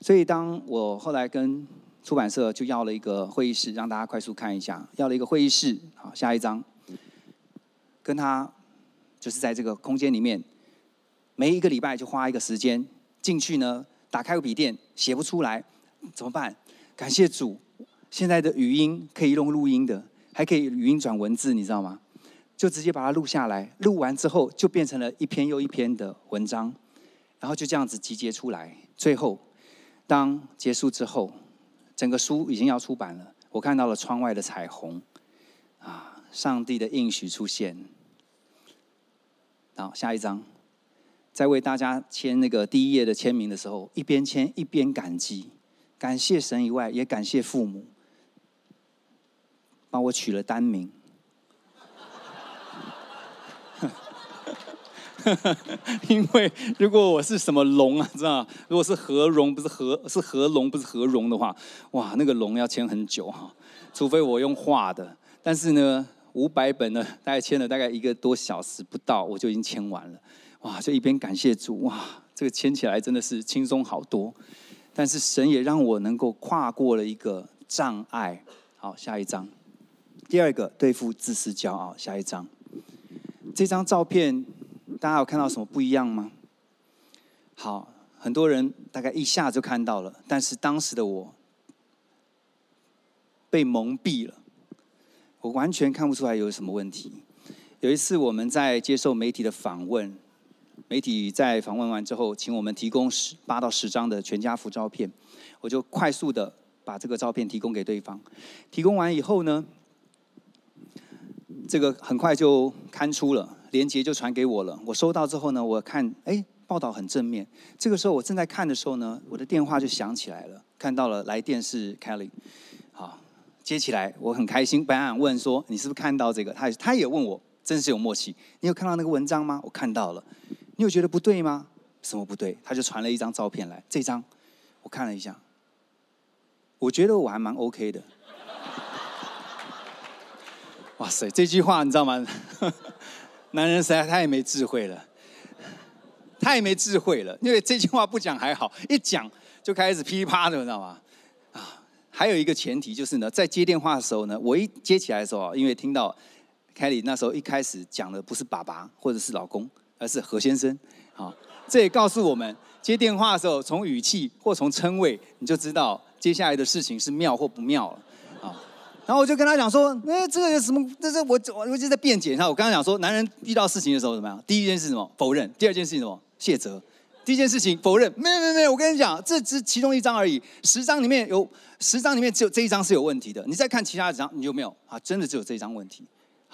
所以当我后来跟出版社就要了一个会议室，让大家快速看一下，要了一个会议室。好，下一张，跟他就是在这个空间里面，每一个礼拜就花一个时间。进去呢，打开个笔电，写不出来，怎么办？感谢主，现在的语音可以用录音的，还可以语音转文字，你知道吗？就直接把它录下来，录完之后就变成了一篇又一篇的文章，然后就这样子集结出来。最后，当结束之后，整个书已经要出版了，我看到了窗外的彩虹，啊，上帝的应许出现。好，下一张，在为大家签那个第一页的签名的时候，一边签一边感激，感谢神以外，也感谢父母，帮我取了单名。*laughs* 因为如果我是什么龙啊，知道？如果是何荣，不是何，是何龙，不是何荣的话，哇，那个龙要签很久哈，除非我用画的。但是呢，五百本呢，大概签了大概一个多小时不到，我就已经签完了。哇，就一边感谢主，哇，这个牵起来真的是轻松好多。但是神也让我能够跨过了一个障碍。好，下一张，第二个对付自私骄傲。下一张，这张照片。大家有看到什么不一样吗？好，很多人大概一下就看到了，但是当时的我被蒙蔽了，我完全看不出来有什么问题。有一次我们在接受媒体的访问，媒体在访问完之后，请我们提供十八到十张的全家福照片，我就快速的把这个照片提供给对方。提供完以后呢，这个很快就刊出了。连结就传给我了。我收到之后呢，我看，哎，报道很正面。这个时候我正在看的时候呢，我的电话就响起来了，看到了来电是 Kelly，好，接起来，我很开心。本来想问说，你是不是看到这个？他他也问我，真是有默契。你有看到那个文章吗？我看到了。你有觉得不对吗？什么不对？他就传了一张照片来，这张我看了一下，我觉得我还蛮 OK 的。哇塞，这句话你知道吗？男人实在太没智慧了，太没智慧了。因为这句话不讲还好，一讲就开始噼啪的，你知道吗？啊，还有一个前提就是呢，在接电话的时候呢，我一接起来的时候，因为听到凯莉那时候一开始讲的不是爸爸或者是老公，而是何先生。好，这也告诉我们，接电话的时候从语气或从称谓，你就知道接下来的事情是妙或不妙了。啊然后我就跟他讲说，哎，这个有什么？这是我我我就在辩解然后。我刚刚讲说，男人遇到事情的时候怎么样？第一件事什么？否认。第二件事什么？谢责。第一件事情否认，没有没有没有。我跟你讲，这只其中一张而已。十张里面有十张里面只有这一张是有问题的。你再看其他的张，你有没有？啊，真的只有这一张问题。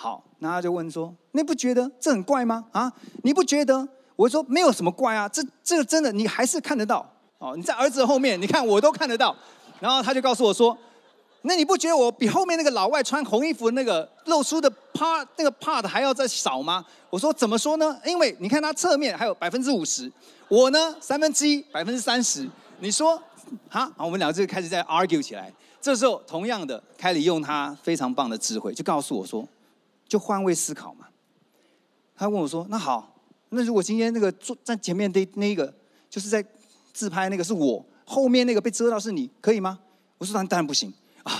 好，那他就问说，你不觉得这很怪吗？啊，你不觉得？我说没有什么怪啊，这这个真的你还是看得到。哦，你在儿子后面，你看我都看得到。然后他就告诉我说。那你不觉得我比后面那个老外穿红衣服那个露出的 part 那个 part 还要再少吗？我说怎么说呢？因为你看他侧面还有百分之五十，我呢三分之一百分之三十。你说，好，我们两个就开始在 argue 起来。这时候，同样的，凯里用他非常棒的智慧，就告诉我说，就换位思考嘛。他问我说，那好，那如果今天那个坐在前面的那一个，就是在自拍那个是我，后面那个被遮到是你，可以吗？我说当然当然不行。啊！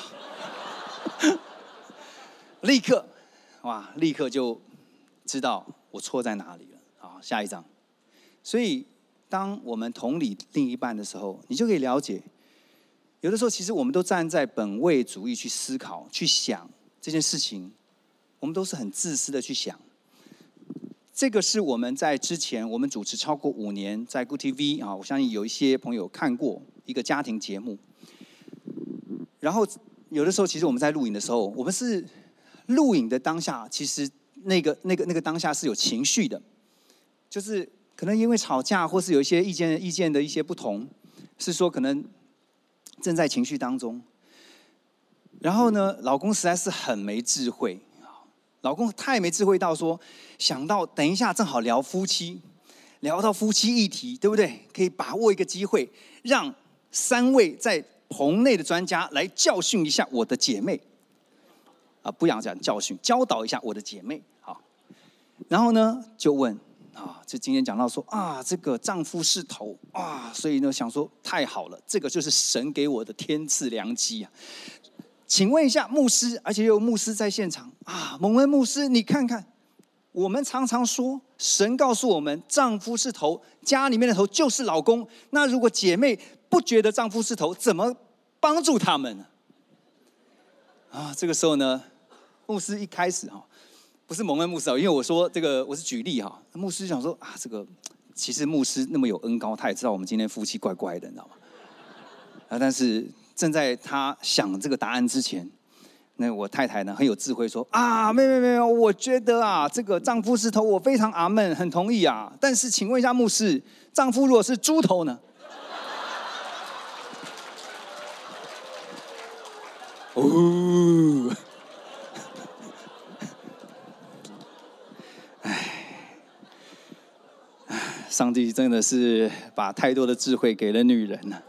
*laughs* 立刻，哇！立刻就知道我错在哪里了。好，下一张。所以，当我们同理另一半的时候，你就可以了解，有的时候其实我们都站在本位主义去思考、去想这件事情，我们都是很自私的去想。这个是我们在之前我们主持超过五年，在 Good TV 啊，我相信有一些朋友看过一个家庭节目。然后有的时候，其实我们在录影的时候，我们是录影的当下，其实那个那个那个当下是有情绪的，就是可能因为吵架，或是有一些意见意见的一些不同，是说可能正在情绪当中。然后呢，老公实在是很没智慧，老公太没智慧到说，想到等一下正好聊夫妻，聊到夫妻议题，对不对？可以把握一个机会，让三位在。棚内的专家来教训一下我的姐妹，啊，不想讲教训，教导一下我的姐妹，好。然后呢，就问啊，这今天讲到说啊，这个丈夫是头啊，所以呢，想说太好了，这个就是神给我的天赐良机啊。请问一下牧师，而且有牧师在现场啊，蒙恩牧师，你看看，我们常常说神告诉我们，丈夫是头，家里面的头就是老公。那如果姐妹，不觉得丈夫是头，怎么帮助他们呢。啊，这个时候呢，牧师一开始哈，不是蒙恩牧师啊，因为我说这个我是举例哈，牧师想说啊，这个其实牧师那么有恩高，他也知道我们今天夫妻怪怪的，你知道吗？啊，但是正在他想这个答案之前，那我太太呢很有智慧说啊，没有没有没有，我觉得啊，这个丈夫是头，我非常阿门，很同意啊。但是请问一下牧师，丈夫如果是猪头呢？*laughs* 哦，哎，上帝真的是把太多的智慧给了女人了，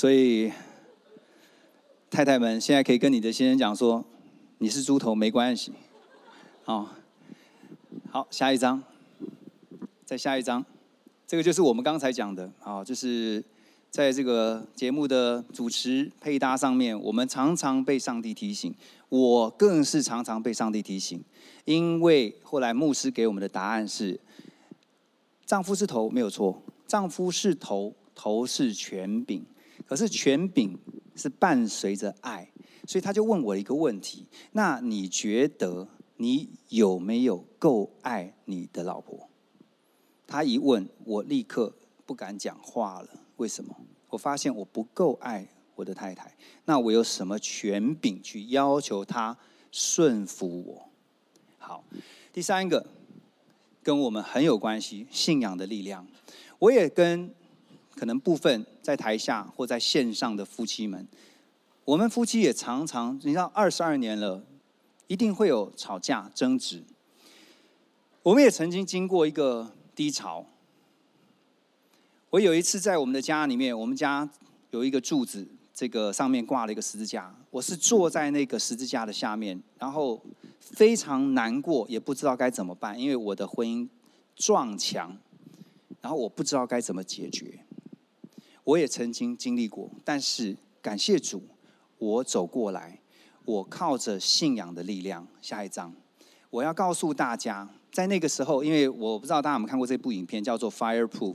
所以太太们现在可以跟你的先生讲说，你是猪头没关系，哦，好，下一张，再下一张，这个就是我们刚才讲的，啊，就是。在这个节目的主持配搭上面，我们常常被上帝提醒，我更是常常被上帝提醒，因为后来牧师给我们的答案是：丈夫是头没有错，丈夫是头，头是权柄，可是权柄是伴随着爱，所以他就问我一个问题：那你觉得你有没有够爱你的老婆？他一问，我立刻不敢讲话了。为什么？我发现我不够爱我的太太，那我有什么权柄去要求她顺服我？好，第三个跟我们很有关系，信仰的力量。我也跟可能部分在台下或在线上的夫妻们，我们夫妻也常常，你知道，二十二年了，一定会有吵架争执。我们也曾经经过一个低潮。我有一次在我们的家里面，我们家有一个柱子，这个上面挂了一个十字架。我是坐在那个十字架的下面，然后非常难过，也不知道该怎么办，因为我的婚姻撞墙，然后我不知道该怎么解决。我也曾经经历过，但是感谢主，我走过来，我靠着信仰的力量。下一章，我要告诉大家，在那个时候，因为我不知道大家有没有看过这部影片，叫做《Fireproof》。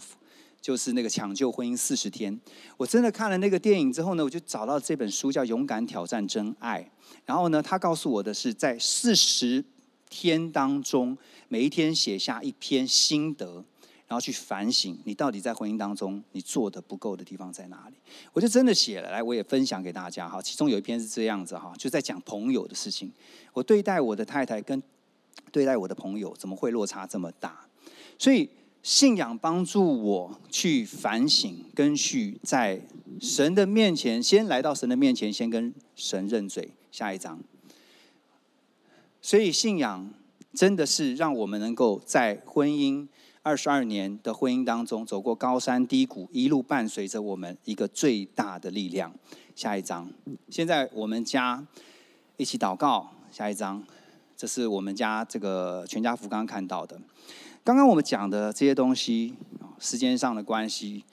就是那个抢救婚姻四十天，我真的看了那个电影之后呢，我就找到这本书叫《勇敢挑战真爱》。然后呢，他告诉我的是，在四十天当中，每一天写下一篇心得，然后去反省你到底在婚姻当中你做的不够的地方在哪里。我就真的写了来，我也分享给大家哈。其中有一篇是这样子哈，就在讲朋友的事情。我对待我的太太跟对待我的朋友，怎么会落差这么大？所以。信仰帮助我去反省，跟去在神的面前，先来到神的面前，先跟神认罪。下一章。所以信仰真的是让我们能够在婚姻二十二年的婚姻当中走过高山低谷，一路伴随着我们一个最大的力量。下一章。现在我们家一起祷告。下一章，这是我们家这个全家福刚刚看到的。刚刚我们讲的这些东西，时间上的关系，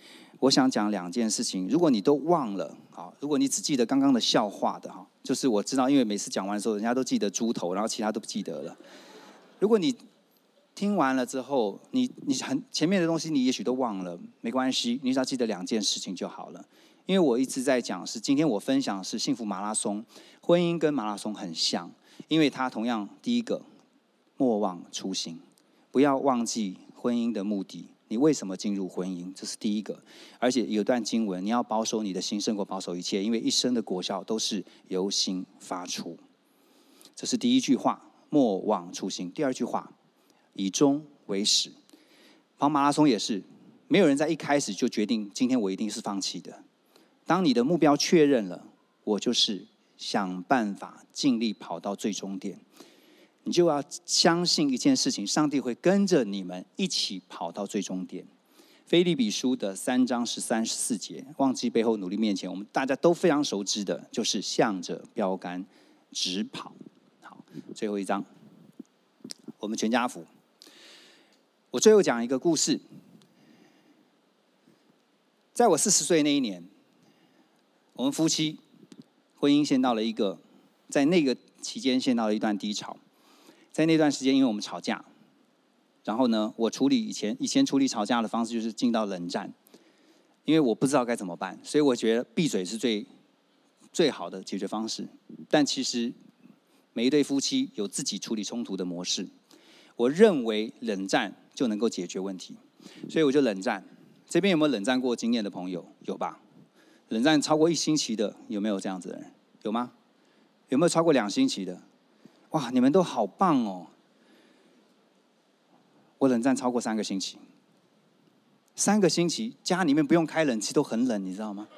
我想讲两件事情。如果你都忘了，好，如果你只记得刚刚的笑话的哈，就是我知道，因为每次讲完的时候，人家都记得猪头，然后其他都不记得了。如果你听完了之后，你你很前面的东西你也许都忘了，没关系，你只要记得两件事情就好了。因为我一直在讲是今天我分享的是幸福马拉松，婚姻跟马拉松很像，因为它同样第一个莫忘初心。不要忘记婚姻的目的，你为什么进入婚姻？这是第一个。而且有段经文，你要保守你的心胜过保守一切，因为一生的果效都是由心发出。这是第一句话，莫忘初心。第二句话，以终为始。跑马拉松也是，没有人在一开始就决定今天我一定是放弃的。当你的目标确认了，我就是想办法尽力跑到最终点。你就要相信一件事情，上帝会跟着你们一起跑到最终点。腓立比书的三章十三十四节，忘记背后努力面前，我们大家都非常熟知的，就是向着标杆直跑。好，最后一章，我们全家福。我最后讲一个故事，在我四十岁那一年，我们夫妻婚姻陷到了一个，在那个期间陷到了一段低潮。在那段时间，因为我们吵架，然后呢，我处理以前以前处理吵架的方式就是进到冷战，因为我不知道该怎么办，所以我觉得闭嘴是最最好的解决方式。但其实每一对夫妻有自己处理冲突的模式。我认为冷战就能够解决问题，所以我就冷战。这边有没有冷战过经验的朋友？有吧？冷战超过一星期的有没有这样子的人？有吗？有没有超过两星期的？哇，你们都好棒哦！我冷战超过三个星期，三个星期家里面不用开冷气都很冷，你知道吗？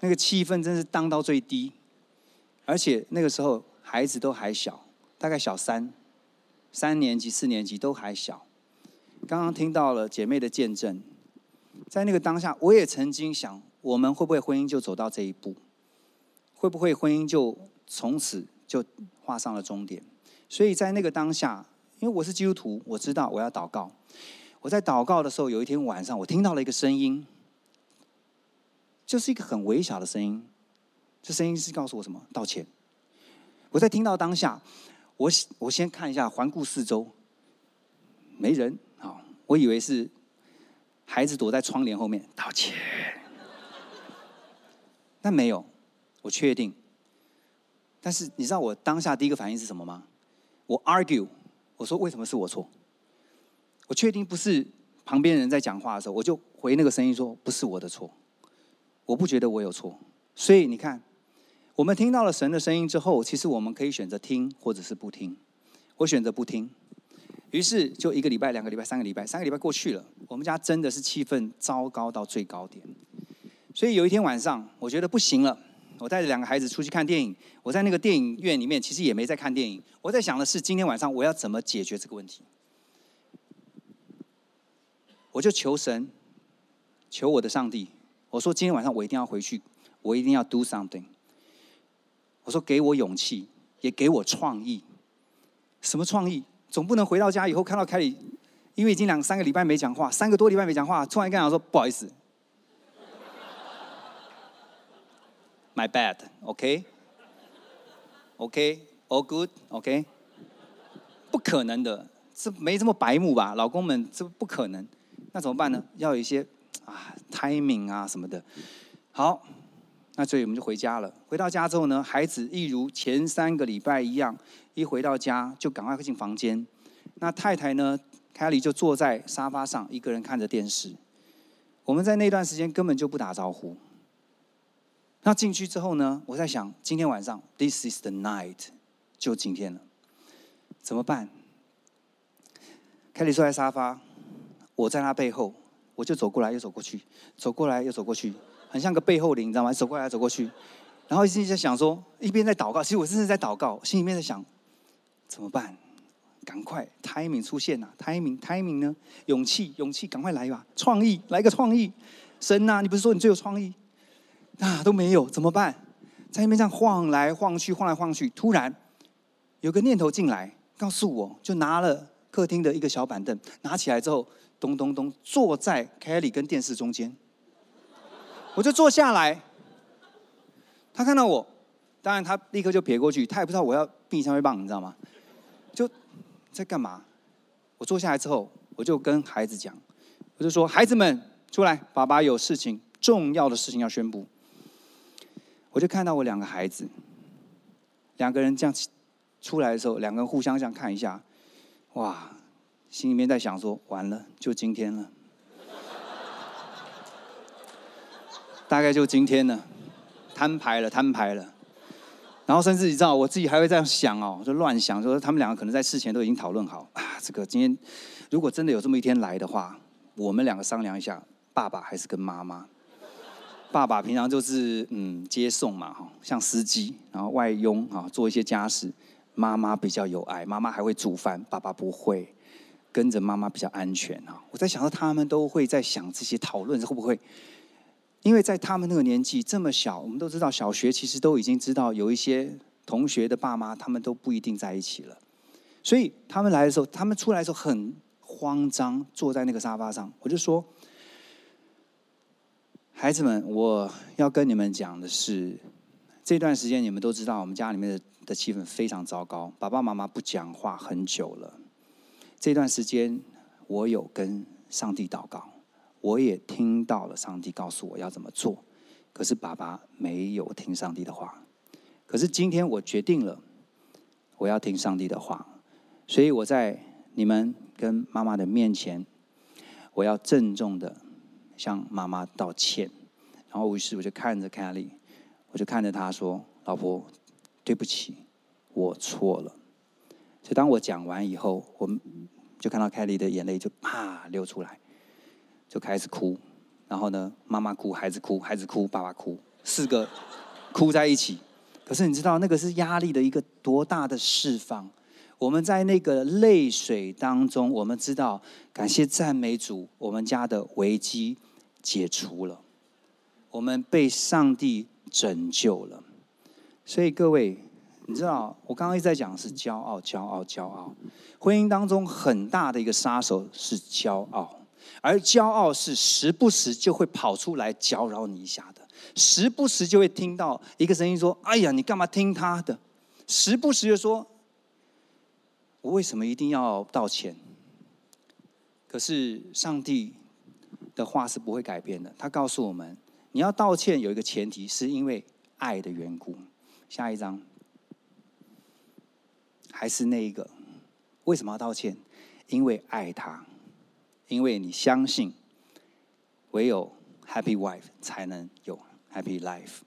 那个气氛真是当到最低，而且那个时候孩子都还小，大概小三。三年级、四年级都还小，刚刚听到了姐妹的见证，在那个当下，我也曾经想，我们会不会婚姻就走到这一步？会不会婚姻就从此就画上了终点？所以在那个当下，因为我是基督徒，我知道我要祷告。我在祷告的时候，有一天晚上，我听到了一个声音，就是一个很微小的声音，这声音是告诉我什么？道歉。我在听到当下。我我先看一下，环顾四周，没人。好，我以为是孩子躲在窗帘后面道歉，但没有，我确定。但是你知道我当下第一个反应是什么吗？我 argue，我说为什么是我错？我确定不是旁边人在讲话的时候，我就回那个声音说不是我的错，我不觉得我有错。所以你看。我们听到了神的声音之后，其实我们可以选择听，或者是不听。我选择不听，于是就一个礼拜、两个礼拜、三个礼拜，三个礼拜过去了，我们家真的是气氛糟糕到最高点。所以有一天晚上，我觉得不行了，我带着两个孩子出去看电影。我在那个电影院里面，其实也没在看电影，我在想的是今天晚上我要怎么解决这个问题。我就求神，求我的上帝，我说今天晚上我一定要回去，我一定要 do something。我说：“给我勇气，也给我创意。什么创意？总不能回到家以后看到凯莉，因为已经两三个礼拜没讲话，三个多礼拜没讲话，突然跟我说不好意思，My bad，OK，OK，All good，OK，不可能的，这没这么白目吧？老公们，这不可能。那怎么办呢？要有一些啊 timing 啊什么的。好。”那所以我们就回家了。回到家之后呢，孩子一如前三个礼拜一样，一回到家就赶快进房间。那太太呢，凯莉就坐在沙发上，一个人看着电视。我们在那段时间根本就不打招呼。那进去之后呢，我在想，今天晚上，This is the night，就今天了，怎么办？凯莉坐在沙发，我在她背后，我就走过来又走过去，走过来又走过去。很像个背后灵，你知道吗？走过来走过去，然后一直在想说，一边在祷告。其实我真的在祷告，心里面在想，怎么办？赶快，timing 出现呐！timing，timing 呢？勇气，勇气，赶快来吧！创意，来个创意！神呐，你不是说你最有创意？啊，都没有，怎么办？在那边这样晃来晃去，晃来晃去，突然有个念头进来，告诉我，就拿了客厅的一个小板凳，拿起来之后，咚咚咚，坐在 Kelly 跟电视中间。我就坐下来，他看到我，当然他立刻就撇过去，他也不知道我要闭上面棒，你知道吗？就在干嘛？我坐下来之后，我就跟孩子讲，我就说：“孩子们出来，爸爸有事情，重要的事情要宣布。”我就看到我两个孩子，两个人这样出来的时候，两个人互相这样看一下，哇，心里面在想说：“完了，就今天了。”大概就今天了，摊牌了，摊牌了。然后甚至你知道，我自己还会这样想哦，就乱想，说他们两个可能在事前都已经讨论好啊。这个今天如果真的有这么一天来的话，我们两个商量一下，爸爸还是跟妈妈。爸爸平常就是嗯接送嘛哈，像司机，然后外佣啊做一些家事。妈妈比较有爱，妈妈还会煮饭，爸爸不会，跟着妈妈比较安全啊。我在想到，他们都会在想这些讨论会不会？因为在他们那个年纪这么小，我们都知道小学其实都已经知道有一些同学的爸妈他们都不一定在一起了，所以他们来的时候，他们出来的时候很慌张，坐在那个沙发上。我就说：“孩子们，我要跟你们讲的是，这段时间你们都知道，我们家里面的的气氛非常糟糕，爸爸妈妈不讲话很久了。这段时间我有跟上帝祷告。”我也听到了上帝告诉我要怎么做，可是爸爸没有听上帝的话。可是今天我决定了，我要听上帝的话，所以我在你们跟妈妈的面前，我要郑重的向妈妈道歉。然后于是我就看着 Kelly，我就看着她说：“老婆，对不起，我错了。”所以当我讲完以后，我们就看到凯莉的眼泪就啪流出来，就开始哭。然后呢，妈妈哭，孩子哭，孩子哭，爸爸哭，四个哭在一起。可是你知道那个是压力的一个多大的释放？我们在那个泪水当中，我们知道感谢赞美主，我们家的危机解除了，我们被上帝拯救了。所以各位。你知道，我刚刚一直在讲是骄傲，骄傲，骄傲。婚姻当中很大的一个杀手是骄傲，而骄傲是时不时就会跑出来搅扰你一下的，时不时就会听到一个声音说：“哎呀，你干嘛听他的？”时不时就说：“我为什么一定要道歉？”可是上帝的话是不会改变的，他告诉我们：你要道歉有一个前提，是因为爱的缘故。下一章。还是那一个，为什么要道歉？因为爱他，因为你相信，唯有 happy wife 才能有 happy life。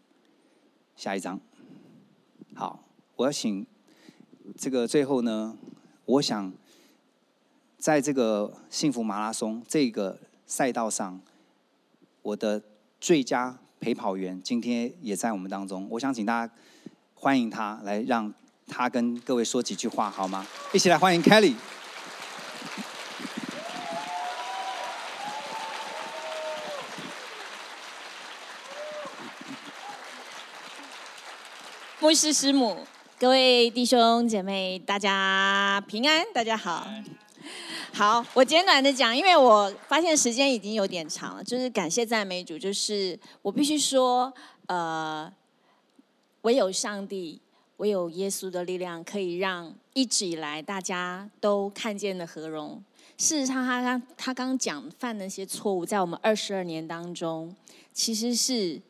下一章，好，我要请这个最后呢，我想在这个幸福马拉松这个赛道上，我的最佳陪跑员今天也在我们当中，我想请大家欢迎他来让。他跟各位说几句话好吗？一起来欢迎 Kelly。牧师师母，各位弟兄姐妹，大家平安，大家好。好，我简短的讲，因为我发现时间已经有点长了，就是感谢赞美主，就是我必须说，呃，唯有上帝。唯有耶稣的力量可以让一直以来大家都看见的何荣。事实上，他刚他刚讲犯那些错误，在我们二十二年当中，其实是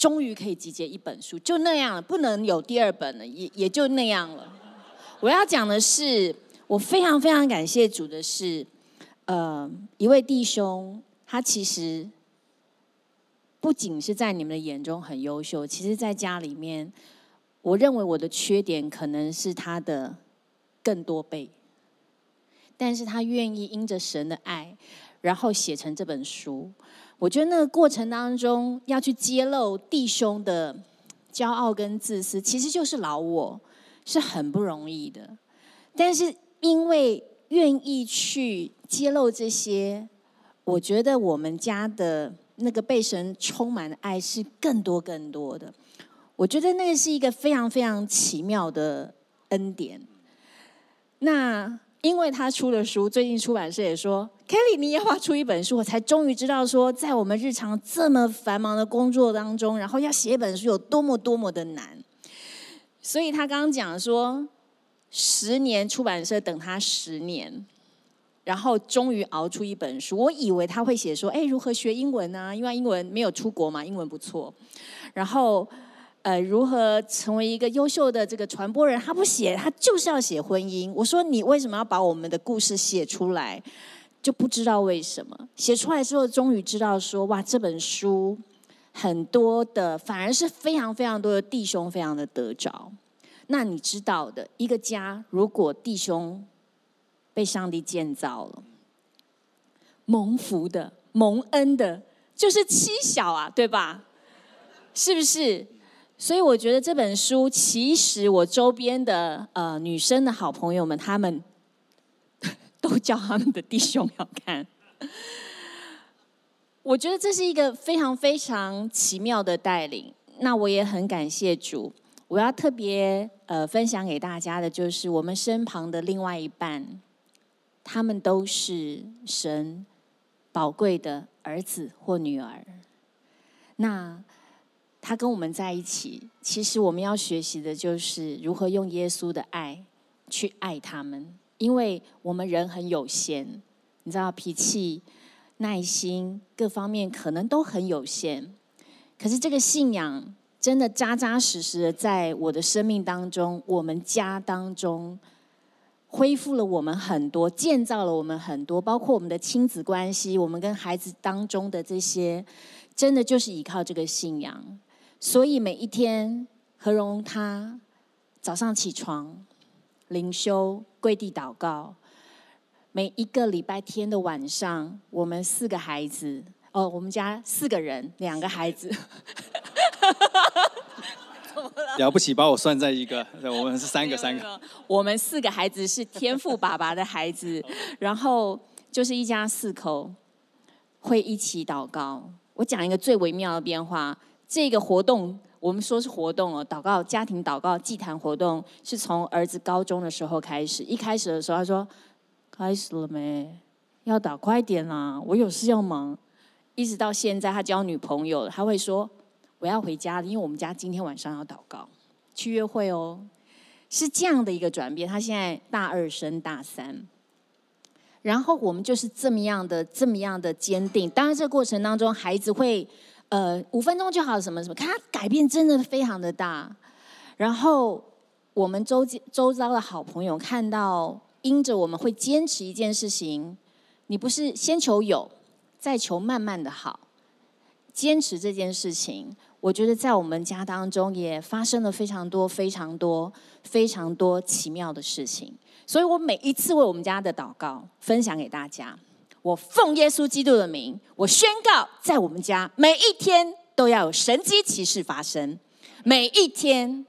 终于可以集结一本书，就那样了，不能有第二本了，也也就那样了。我要讲的是，我非常非常感谢主的是，呃，一位弟兄，他其实不仅是在你们的眼中很优秀，其实在家里面。我认为我的缺点可能是他的更多倍，但是他愿意因着神的爱，然后写成这本书。我觉得那个过程当中要去揭露弟兄的骄傲跟自私，其实就是老我，是很不容易的。但是因为愿意去揭露这些，我觉得我们家的那个被神充满的爱是更多更多的。我觉得那个是一个非常非常奇妙的恩典。那因为他出了书，最近出版社也说，Kelly 你也要出一本书，我才终于知道说，在我们日常这么繁忙的工作当中，然后要写一本书有多么多么的难。所以他刚刚讲说，十年出版社等他十年，然后终于熬出一本书。我以为他会写说，哎，如何学英文呢？因为英文没有出国嘛，英文不错。然后。呃，如何成为一个优秀的这个传播人？他不写，他就是要写婚姻。我说你为什么要把我们的故事写出来？就不知道为什么。写出来之后，终于知道说，哇，这本书很多的，反而是非常非常多的弟兄非常的得着。那你知道的，一个家如果弟兄被上帝建造了，蒙福的、蒙恩的，就是妻小啊，对吧？是不是？所以我觉得这本书，其实我周边的呃女生的好朋友们，他们 *laughs* 都叫他们的弟兄要看。我觉得这是一个非常非常奇妙的带领。那我也很感谢主。我要特别呃分享给大家的，就是我们身旁的另外一半，他们都是神宝贵的儿子或女儿。那。他跟我们在一起，其实我们要学习的就是如何用耶稣的爱去爱他们，因为我们人很有限，你知道脾气耐心各方面可能都很有限，可是这个信仰真的扎扎实实的在我的生命当中，我们家当中恢复了我们很多，建造了我们很多，包括我们的亲子关系，我们跟孩子当中的这些，真的就是依靠这个信仰。所以每一天，何荣他早上起床灵修跪地祷告。每一个礼拜天的晚上，我们四个孩子，哦，我们家四个人，两个孩子，*laughs* 了不起，把我算在一个，我们是三个，三个，我们四个孩子是天赋爸爸的孩子，然后就是一家四口会一起祷告。我讲一个最微妙的变化，这个活动我们说是活动哦，祷告家庭祷告祭坛活动是从儿子高中的时候开始，一开始的时候他说。开始了没？要打快点啦！我有事要忙。一直到现在，他交女朋友，他会说：“我要回家了，因为我们家今天晚上要祷告，去约会哦。”是这样的一个转变。他现在大二升大三，然后我们就是这么样的、这么样的坚定。当然，这个过程当中，孩子会呃五分钟就好，什么什么，看他改变真的非常的大。然后我们周周遭的好朋友看到。因着我们会坚持一件事情，你不是先求有，再求慢慢的好。坚持这件事情，我觉得在我们家当中也发生了非常多、非常多、非常多奇妙的事情。所以我每一次为我们家的祷告分享给大家，我奉耶稣基督的名，我宣告，在我们家每一天都要有神迹奇事发生，每一天，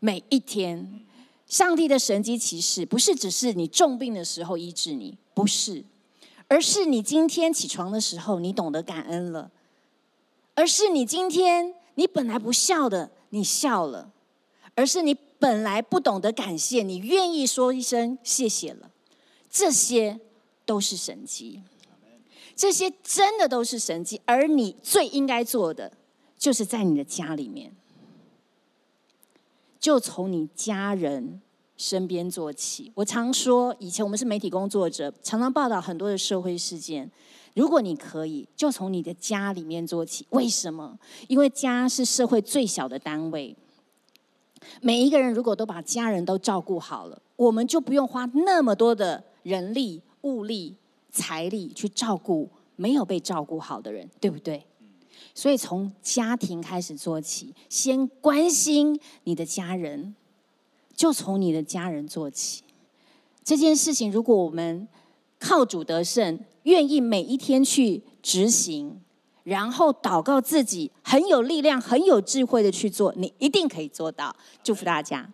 每一天。上帝的神迹奇事不是只是你重病的时候医治你，不是，而是你今天起床的时候，你懂得感恩了；而是你今天你本来不笑的，你笑了；而是你本来不懂得感谢，你愿意说一声谢谢了。这些都是神迹，这些真的都是神迹。而你最应该做的，就是在你的家里面。就从你家人身边做起。我常说，以前我们是媒体工作者，常常报道很多的社会事件。如果你可以，就从你的家里面做起。为什么？因为家是社会最小的单位。每一个人如果都把家人都照顾好了，我们就不用花那么多的人力、物力、财力去照顾没有被照顾好的人，对不对？所以从家庭开始做起，先关心你的家人，就从你的家人做起。这件事情，如果我们靠主得胜，愿意每一天去执行，然后祷告自己很有力量、很有智慧的去做，你一定可以做到。祝福大家。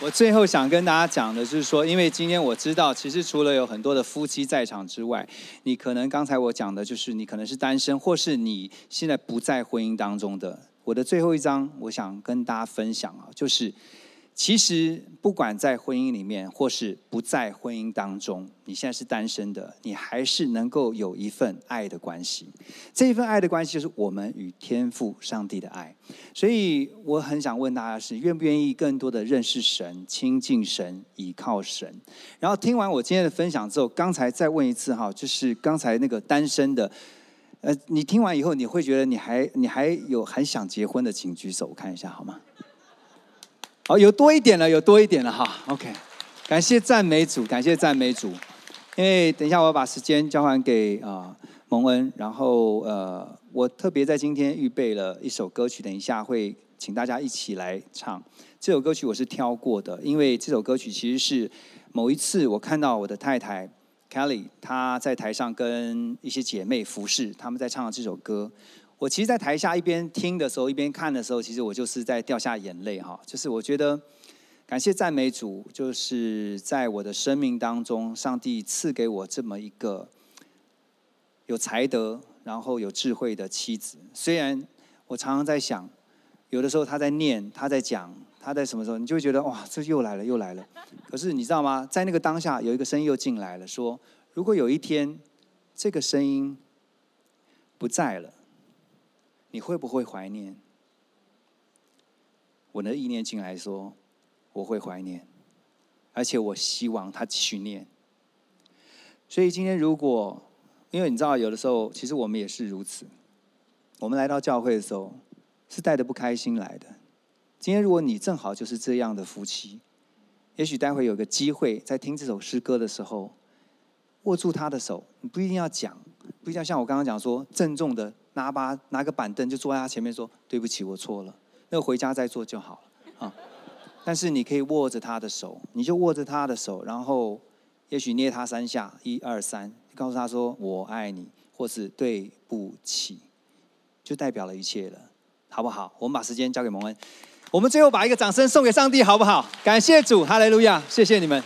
我最后想跟大家讲的就是说，因为今天我知道，其实除了有很多的夫妻在场之外，你可能刚才我讲的就是你可能是单身，或是你现在不在婚姻当中的。我的最后一章，我想跟大家分享啊，就是。其实，不管在婚姻里面，或是不在婚姻当中，你现在是单身的，你还是能够有一份爱的关系。这一份爱的关系，就是我们与天赋上帝的爱。所以，我很想问大家是：愿不愿意更多的认识神、亲近神、倚靠神？然后听完我今天的分享之后，刚才再问一次哈，就是刚才那个单身的，呃，你听完以后，你会觉得你还你还有很想结婚的，请举手，我看一下好吗？好，有多一点了，有多一点了哈。OK，感谢赞美主，感谢赞美主。因为等一下我要把时间交还给啊、蒙恩，然后呃，我特别在今天预备了一首歌曲，等一下会请大家一起来唱。这首歌曲我是挑过的，因为这首歌曲其实是某一次我看到我的太太 Kelly 她在台上跟一些姐妹服侍，他们在唱这首歌。我其实，在台下一边听的时候，一边看的时候，其实我就是在掉下眼泪哈。就是我觉得，感谢赞美主，就是在我的生命当中，上帝赐给我这么一个有才德，然后有智慧的妻子。虽然我常常在想，有的时候他在念，他在讲，他在什么时候，你就会觉得哇，这又来了，又来了。可是你知道吗？在那个当下，有一个声音又进来了，说：如果有一天，这个声音不在了。你会不会怀念？我的意念进来说，我会怀念，而且我希望他继续念。所以今天如果因为你知道，有的时候其实我们也是如此。我们来到教会的时候，是带着不开心来的。今天如果你正好就是这样的夫妻，也许待会有个机会，在听这首诗歌的时候，握住他的手，你不一定要讲，不一定要像我刚刚讲说，郑重的拿把拿个板凳就坐在他前面说：“对不起，我错了。”那个回家再做就好了啊。但是你可以握着他的手，你就握着他的手，然后也许捏他三下，一二三，告诉他说：“我爱你”或是“对不起”，就代表了一切了，好不好？我们把时间交给蒙恩。我们最后把一个掌声送给上帝，好不好？感谢主，哈利路亚！谢谢你们。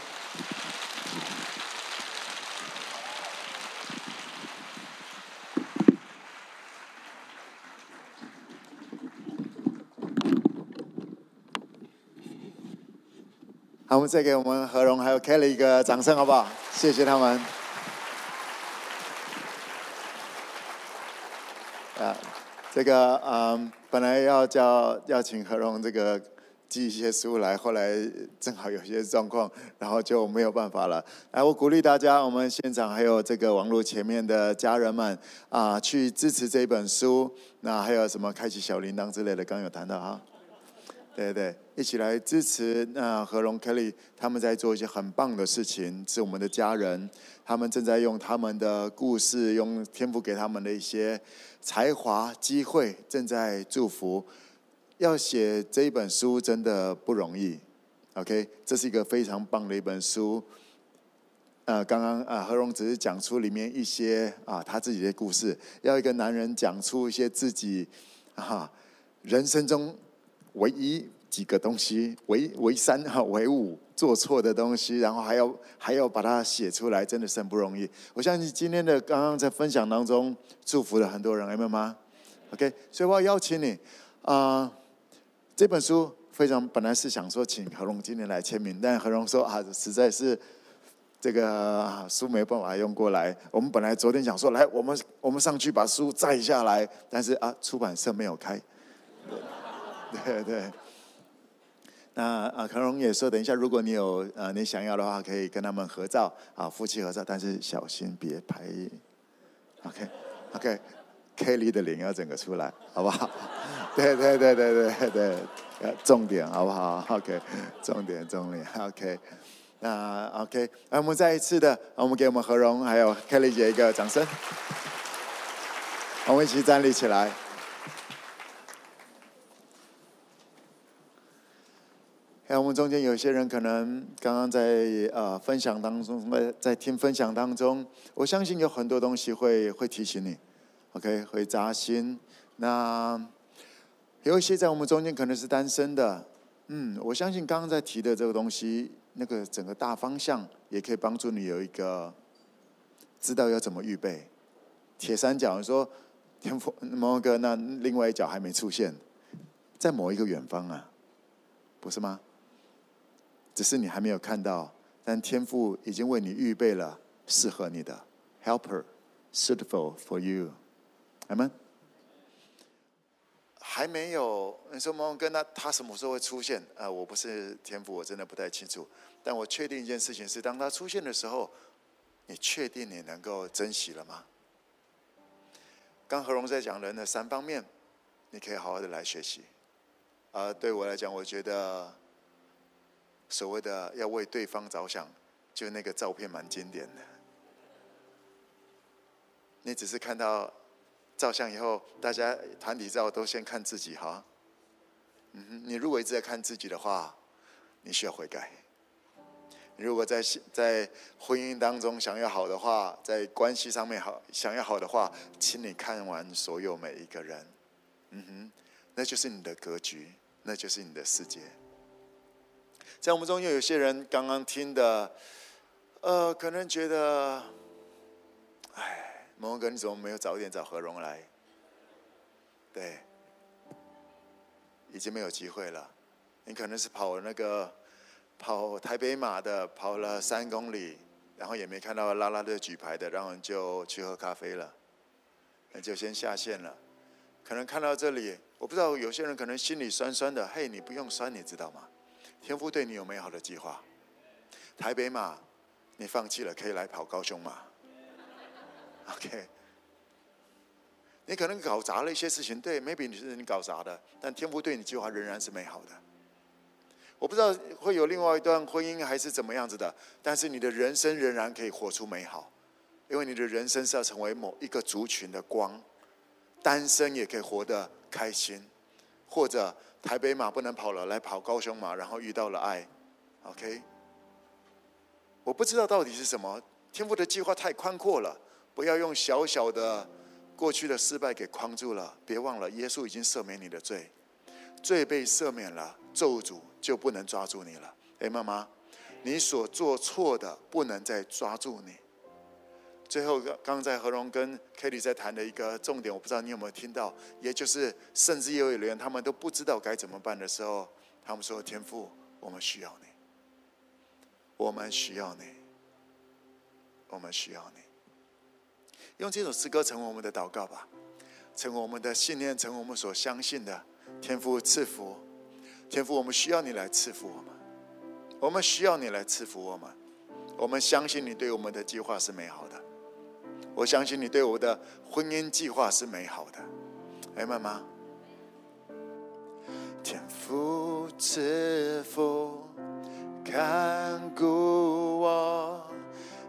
们再给我们何荣还有 Kelly 一个掌声，好不好？谢谢他们。啊，这个嗯。本来要叫要请何荣这个寄一些书来，后来正好有些状况，然后就没有办法了。来，我鼓励大家，我们现场还有这个网络前面的家人们啊，去支持这本书。那还有什么开启小铃铛之类的，刚有谈到哈。对对，一起来支持那何荣 Kelly，他们在做一些很棒的事情，是我们的家人，他们正在用他们的故事，用天父给他们的一些才华、机会，正在祝福。要写这一本书真的不容易，OK，这是一个非常棒的一本书。呃，刚刚啊，何荣只是讲出里面一些啊他自己的故事，要一个男人讲出一些自己啊人生中。唯一几个东西，为为三哈，为五做错的东西，然后还要还要把它写出来，真的是很不容易。我相信今天的刚刚在分享当中，祝福了很多人，有没有吗？OK，所以我要邀请你啊、这本书非常本来是想说请何荣今天来签名，但何荣说啊，实在是这个书没办法用过来。我们本来昨天想说来，我们我们上去把书摘下来，但是啊，出版社没有开。对对，那啊，何荣也说，等一下，如果你有呃你想要的话，可以跟他们合照啊，夫妻合照，但是小心别拍。OK OK Kelly 的脸要整个出来，好不好？*laughs* 对对对对对对，重点好不好？*laughs* OK，重点重点 OK，那 OK，那我们再一次的，我们给我们何荣还有 Kelly 姐一个掌声，我们一起站立起来。那我们中间有些人可能刚刚在呃分享当中，在在听分享当中，我相信有很多东西会会提醒你，OK，会扎心。那有一些在我们中间可能是单身的，嗯，我相信刚刚在提的这个东西，那个整个大方向也可以帮助你有一个知道要怎么预备。铁三角，说天父某个那另外一角还没出现，在某一个远方啊，不是吗？只是你还没有看到，但天父已经为你预备了适合你的 helper suitable for you，阿门。还没有，你说蒙哥，那他什么时候会出现？啊，我不是天父，我真的不太清楚。但我确定一件事情是，当他出现的时候，你确定你能够珍惜了吗？刚何荣在讲人的三方面，你可以好好的来学习。啊，对我来讲，我觉得。所谓的要为对方着想，就那个照片蛮经典的。你只是看到照相以后，大家团体照都先看自己哈。嗯哼，你如果一直在看自己的话，你需要悔改。如果在在婚姻当中想要好的话，在关系上面好想要好的话，请你看完所有每一个人。嗯哼，那就是你的格局，那就是你的世界。在我们中间有些人刚刚听的，呃，可能觉得，哎，蒙哥，你怎么没有早点找何荣来？对，已经没有机会了。你可能是跑那个跑台北马的，跑了三公里，然后也没看到啦啦队举牌的，然后就去喝咖啡了，那就先下线了。可能看到这里，我不知道有些人可能心里酸酸的，嘿，你不用酸，你知道吗？天父对你有美好的计划。台北马，你放弃了，可以来跑高雄马。OK，你可能搞砸了一些事情，对，maybe 你是你搞砸的，但天父对你计划仍然是美好的。我不知道会有另外一段婚姻还是怎么样子的，但是你的人生仍然可以活出美好，因为你的人生是要成为某一个族群的光，单身也可以活得开心，或者台北马不能跑了，来跑高雄马，然后遇到了爱，OK。我不知道到底是什么，天父的计划太宽阔了，不要用小小的过去的失败给框住了。别忘了，耶稣已经赦免你的罪，罪被赦免了，咒诅就不能抓住你了。哎，妈妈，你所做错的不能再抓住你。最后，刚刚在何荣跟 Kelly 在谈的一个重点，我不知道你有没有听到，也就是甚至也有人他们都不知道该怎么办的时候，他们说：“天父，我们需要你。”我们需要你，我们需要你。用这首诗歌成为我们的祷告吧，成为我们的信念，成为我们所相信的。天父赐福，天父，我们需要你来赐福我们。我们需要你来赐福我们。我们相信你对我们的计划是美好的。我相信你对我的婚姻计划是美好的。哎，妈妈，天父赐福。看顾我，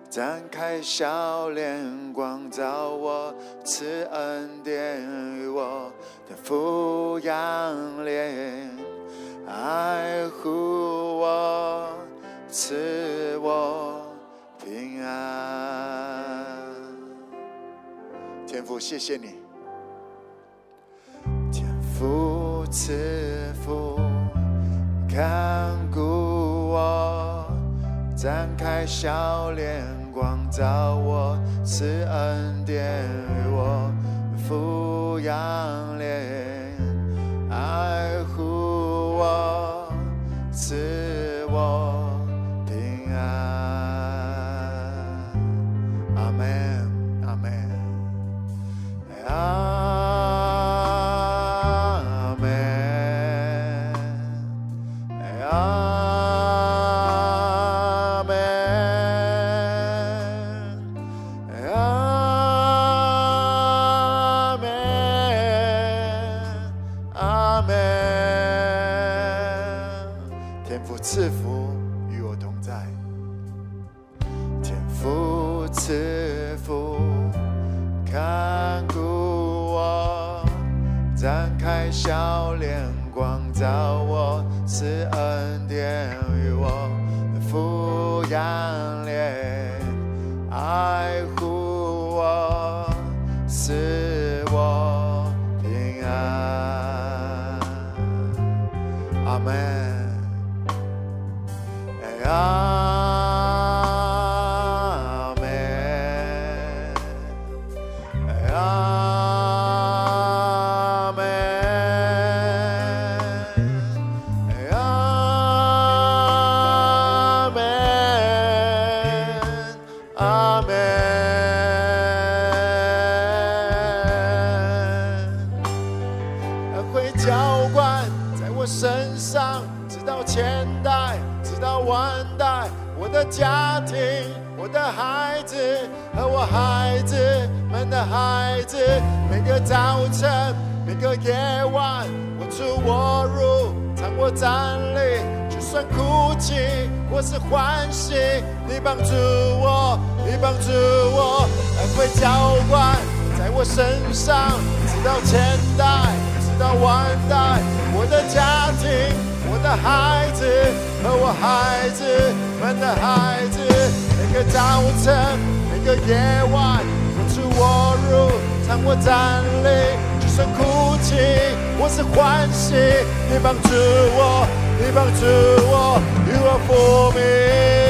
展开笑脸光照我，赐恩典于我，的抚养脸，爱护我，赐我平安。天父，谢谢你，天父赐福，看顾。我展开笑脸光照我，赐恩典我，抚养脸，爱护我，赐我平安。帮助我，你帮助我，安慰、浇灌在我身上，直到千代，直到万代。我的家庭、我的孩子和我孩子们的孩子，每个早晨、每个夜晚，扶持我入场。我站立，就算哭泣，我是欢喜。你帮助我，你帮助我，与我复明。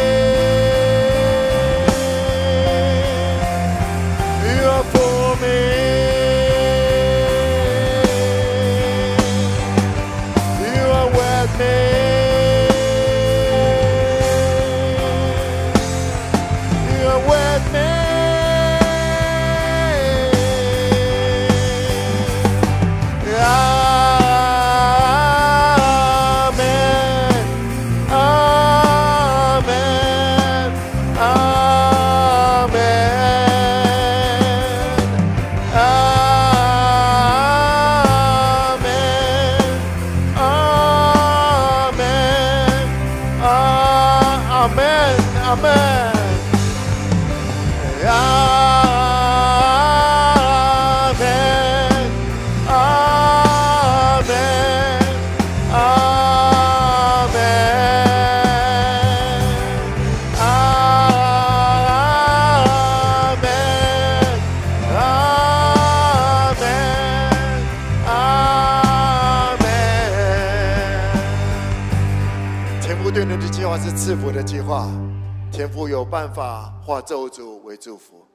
天父有办法化咒诅为祝福。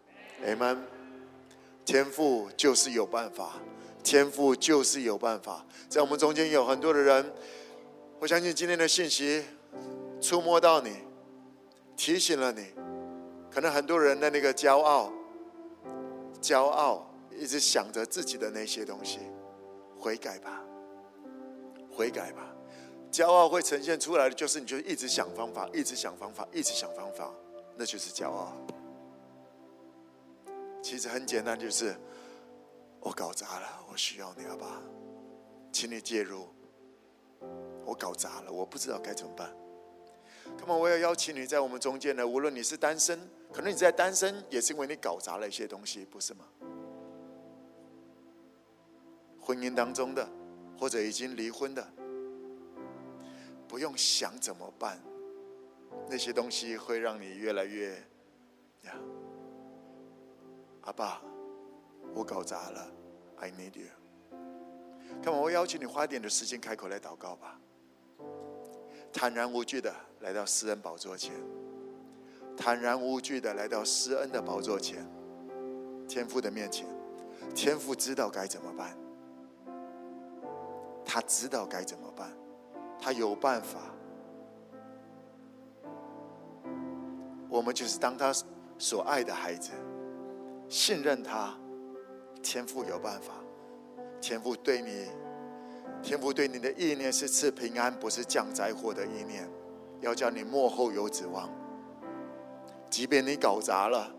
Amen。天父就是有办法，天父就是有办法。在我们中间有很多的人，我相信今天的信息触摸到你，提醒了你。可能很多人的那个骄傲，骄傲一直想着自己的那些东西，悔改吧，悔改吧。骄傲会呈现出来的就是，你就一直想方法，一直想方法，一直想方法，那就是骄傲。其实很简单，就是我搞砸了，我需要你，好吧？请你介入。我搞砸了，我不知道该怎么办。那么我要邀请你在我们中间呢，无论你是单身，可能你在单身也是因为你搞砸了一些东西，不是吗？婚姻当中的，或者已经离婚的。不用想怎么办，那些东西会让你越来越呀。阿爸，我搞砸了，I need you。看，我邀请你花点的时间开口来祷告吧，坦然无惧的来到施恩宝座前，坦然无惧的来到施恩的宝座前，天父的面前，天父知道该怎么办，他知道该怎么办。他有办法，我们就是当他所爱的孩子，信任他，天父有办法，天父对你，天父对你的意念是赐平安，不是降灾祸的意念，要叫你幕后有指望。即便你搞砸了，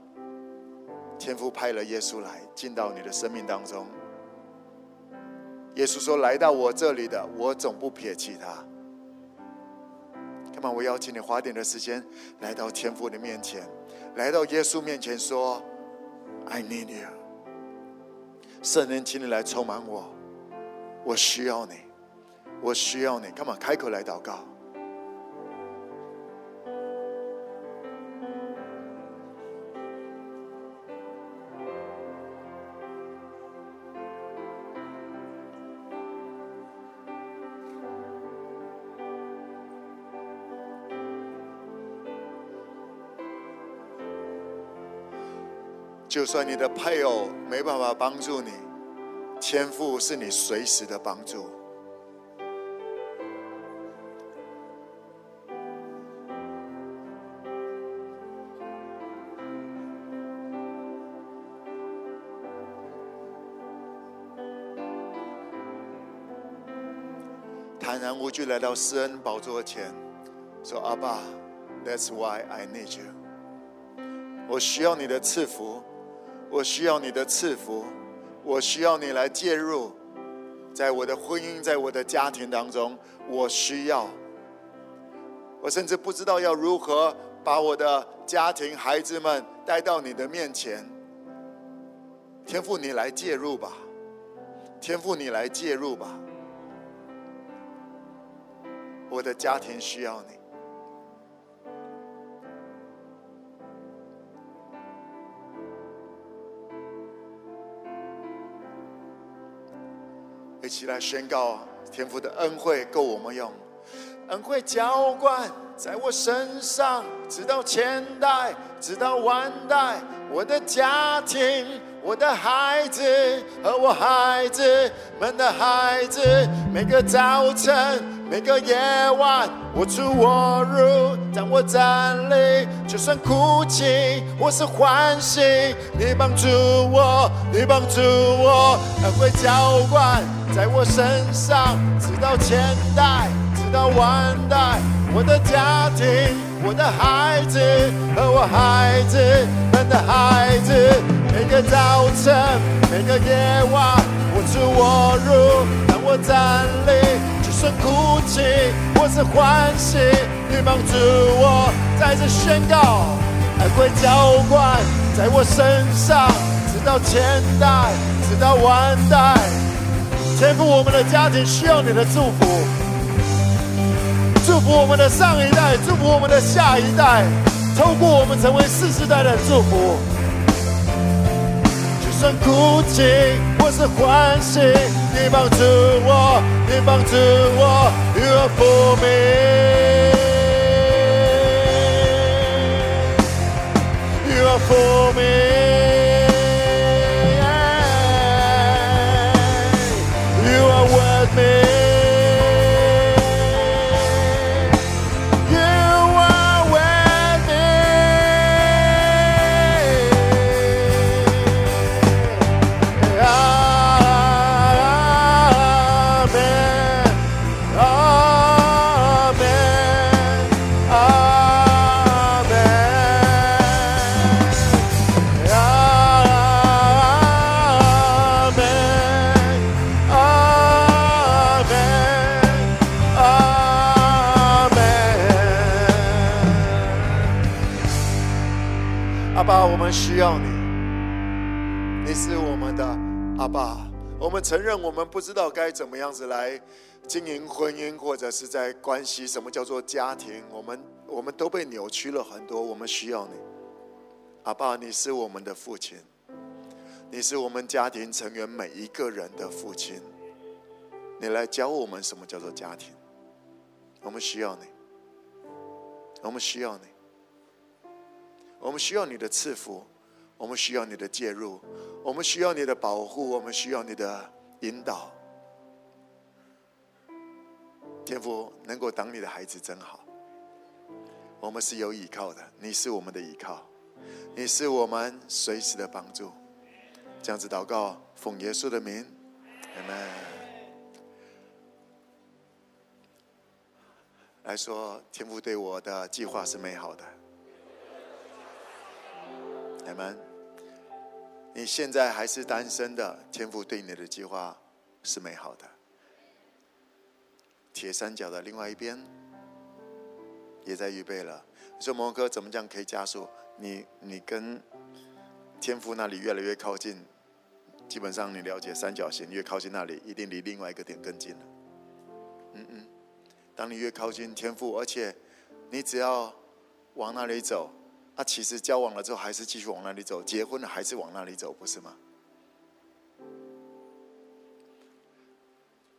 天父派了耶稣来进到你的生命当中。耶稣说：“来到我这里的，我总不撇弃他。”那么，我邀请你花点的时间来到天父的面前，来到耶稣面前，说：“I need you。”圣人，请你来充满我，我需要你，我需要你。干嘛？开口来祷告。就算你的配偶没办法帮助你，天父是你随时的帮助。坦然无惧来到施恩宝座前，说：“阿爸，That's why I need you。我需要你的赐福。”我需要你的赐福，我需要你来介入，在我的婚姻，在我的家庭当中，我需要。我甚至不知道要如何把我的家庭、孩子们带到你的面前。天父，你来介入吧！天父，你来介入吧！我的家庭需要你。起来宣告天父的恩惠够我们用，恩惠浇灌在我身上，直到千代，直到万代，我的家庭，我的孩子和我孩子们的孩子，每个早晨。每个夜晚，我出我入，当我站立，就算哭泣或是欢喜，你帮助我，你帮助我，恩惠浇灌在我身上，直到千代，直到万代，我的家庭，我的孩子和我孩子们的孩子，每个早晨，每个夜晚，我出我入，当我站立。算哭泣，或是欢喜，你帮助我再次宣告，恩惠浇灌在我身上，直到千代，直到万代。天赋，我们的家庭需要你的祝福，祝福我们的上一代，祝福我们的下一代，透过我们成为世世代的祝福。就算哭泣或是欢喜，你帮助我，你帮助我，You are for me，You are for me。承认，我们不知道该怎么样子来经营婚姻，或者是在关系。什么叫做家庭？我们我们都被扭曲了很多。我们需要你，阿爸，你是我们的父亲，你是我们家庭成员每一个人的父亲。你来教我们什么叫做家庭。我们需要你，我们需要你。我们需要你的赐福，我们需要你的介入，我们需要你的保护，我们需要你的引导。天父能够当你的孩子真好，我们是有依靠的，你是我们的依靠，你是我们随时的帮助。这样子祷告，奉耶稣的名，阿门。来说，天父对我的计划是美好的。你们，你现在还是单身的，天父对你的计划是美好的。铁三角的另外一边也在预备了。你说摩哥怎么讲可以加速？你你跟天父那里越来越靠近，基本上你了解三角形越靠近那里，一定离另外一个点更近了。嗯嗯，当你越靠近天父，而且你只要往那里走。他其实交往了之后，还是继续往那里走；结婚了，还是往那里走，不是吗？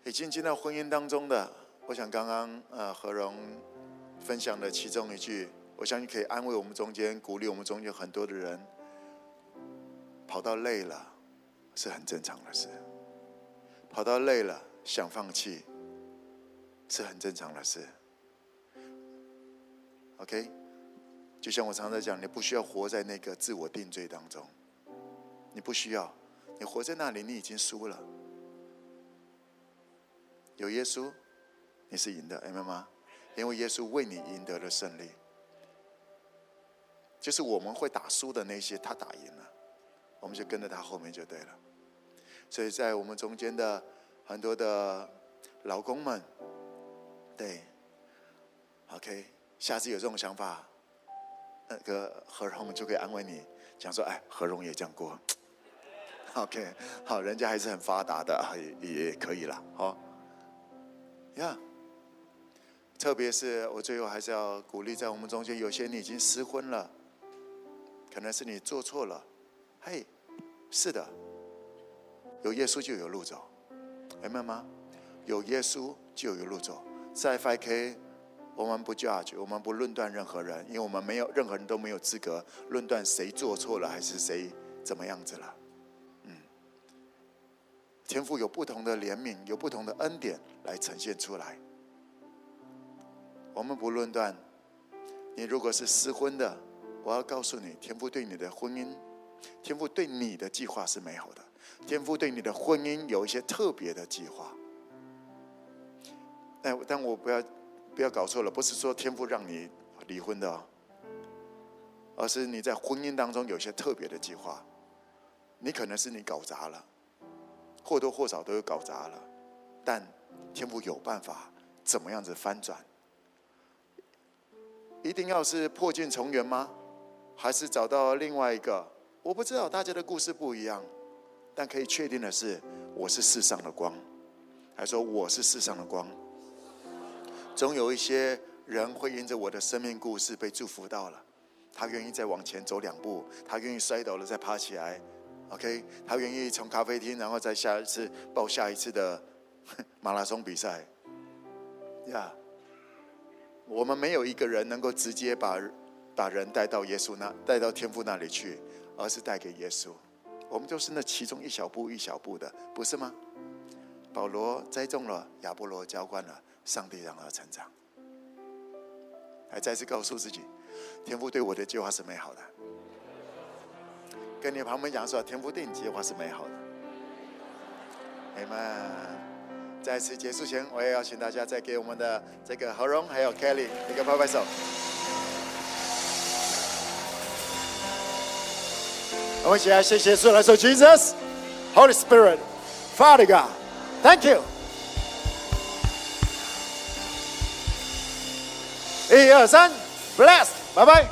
已经进到婚姻当中的，我想刚刚呃何荣分享的其中一句，我相信可以安慰我们中间、鼓励我们中间很多的人。跑到累了，是很正常的事；跑到累了，想放弃，是很正常的事。OK。就像我常常讲，你不需要活在那个自我定罪当中，你不需要，你活在那里，你已经输了。有耶稣，你是赢的，明白吗？因为耶稣为你赢得了胜利，就是我们会打输的那些，他打赢了，我们就跟着他后面就对了。所以在我们中间的很多的老公们，对，OK，下次有这种想法。那个何荣就可以安慰你，讲说：“哎，何荣也这样过。*laughs* ”OK，好，人家还是很发达的，也也可以了，好。呀，特别是我最后还是要鼓励，在我们中间有些你已经失婚了，可能是你做错了。嘿，是的，有耶稣就有路走，明白吗？有耶稣就有路走，在 5K。我们不 judge，我们不论断任何人，因为我们没有任何人都没有资格论断谁做错了还是谁怎么样子了。嗯，天父有不同的怜悯，有不同的恩典来呈现出来。我们不论断，你如果是失婚的，我要告诉你，天父对你的婚姻，天父对你的计划是美好的，天父对你的婚姻有一些特别的计划。但但我不要。不要搞错了，不是说天父让你离婚的，哦而是你在婚姻当中有些特别的计划。你可能是你搞砸了，或多或少都有搞砸了，但天父有办法怎么样子翻转？一定要是破镜重圆吗？还是找到另外一个我不知道大家的故事不一样，但可以确定的是，我是世上的光。还说我是世上的光。总有一些人会因着我的生命故事被祝福到了，他愿意再往前走两步，他愿意摔倒了再爬起来，OK，他愿意从咖啡厅，然后再下一次报下一次的 *laughs* 马拉松比赛。呀、yeah，我们没有一个人能够直接把把人带到耶稣那，带到天父那里去。而是带给耶稣，我们就是那其中一小步一小步的，不是吗？保罗栽种了，亚波罗浇灌了，上帝让他成长。还再次告诉自己，天父对我的计划是美好的。跟你旁边讲说，天父对你计划是美好的。阿们，在此结束前，我也要请大家再给我们的这个何荣还有 Kelly 一个拍拍手。我们一起来谢谢主来说，Jesus, Holy Spirit, Father God, Thank you。一二三，Blessed，拜拜。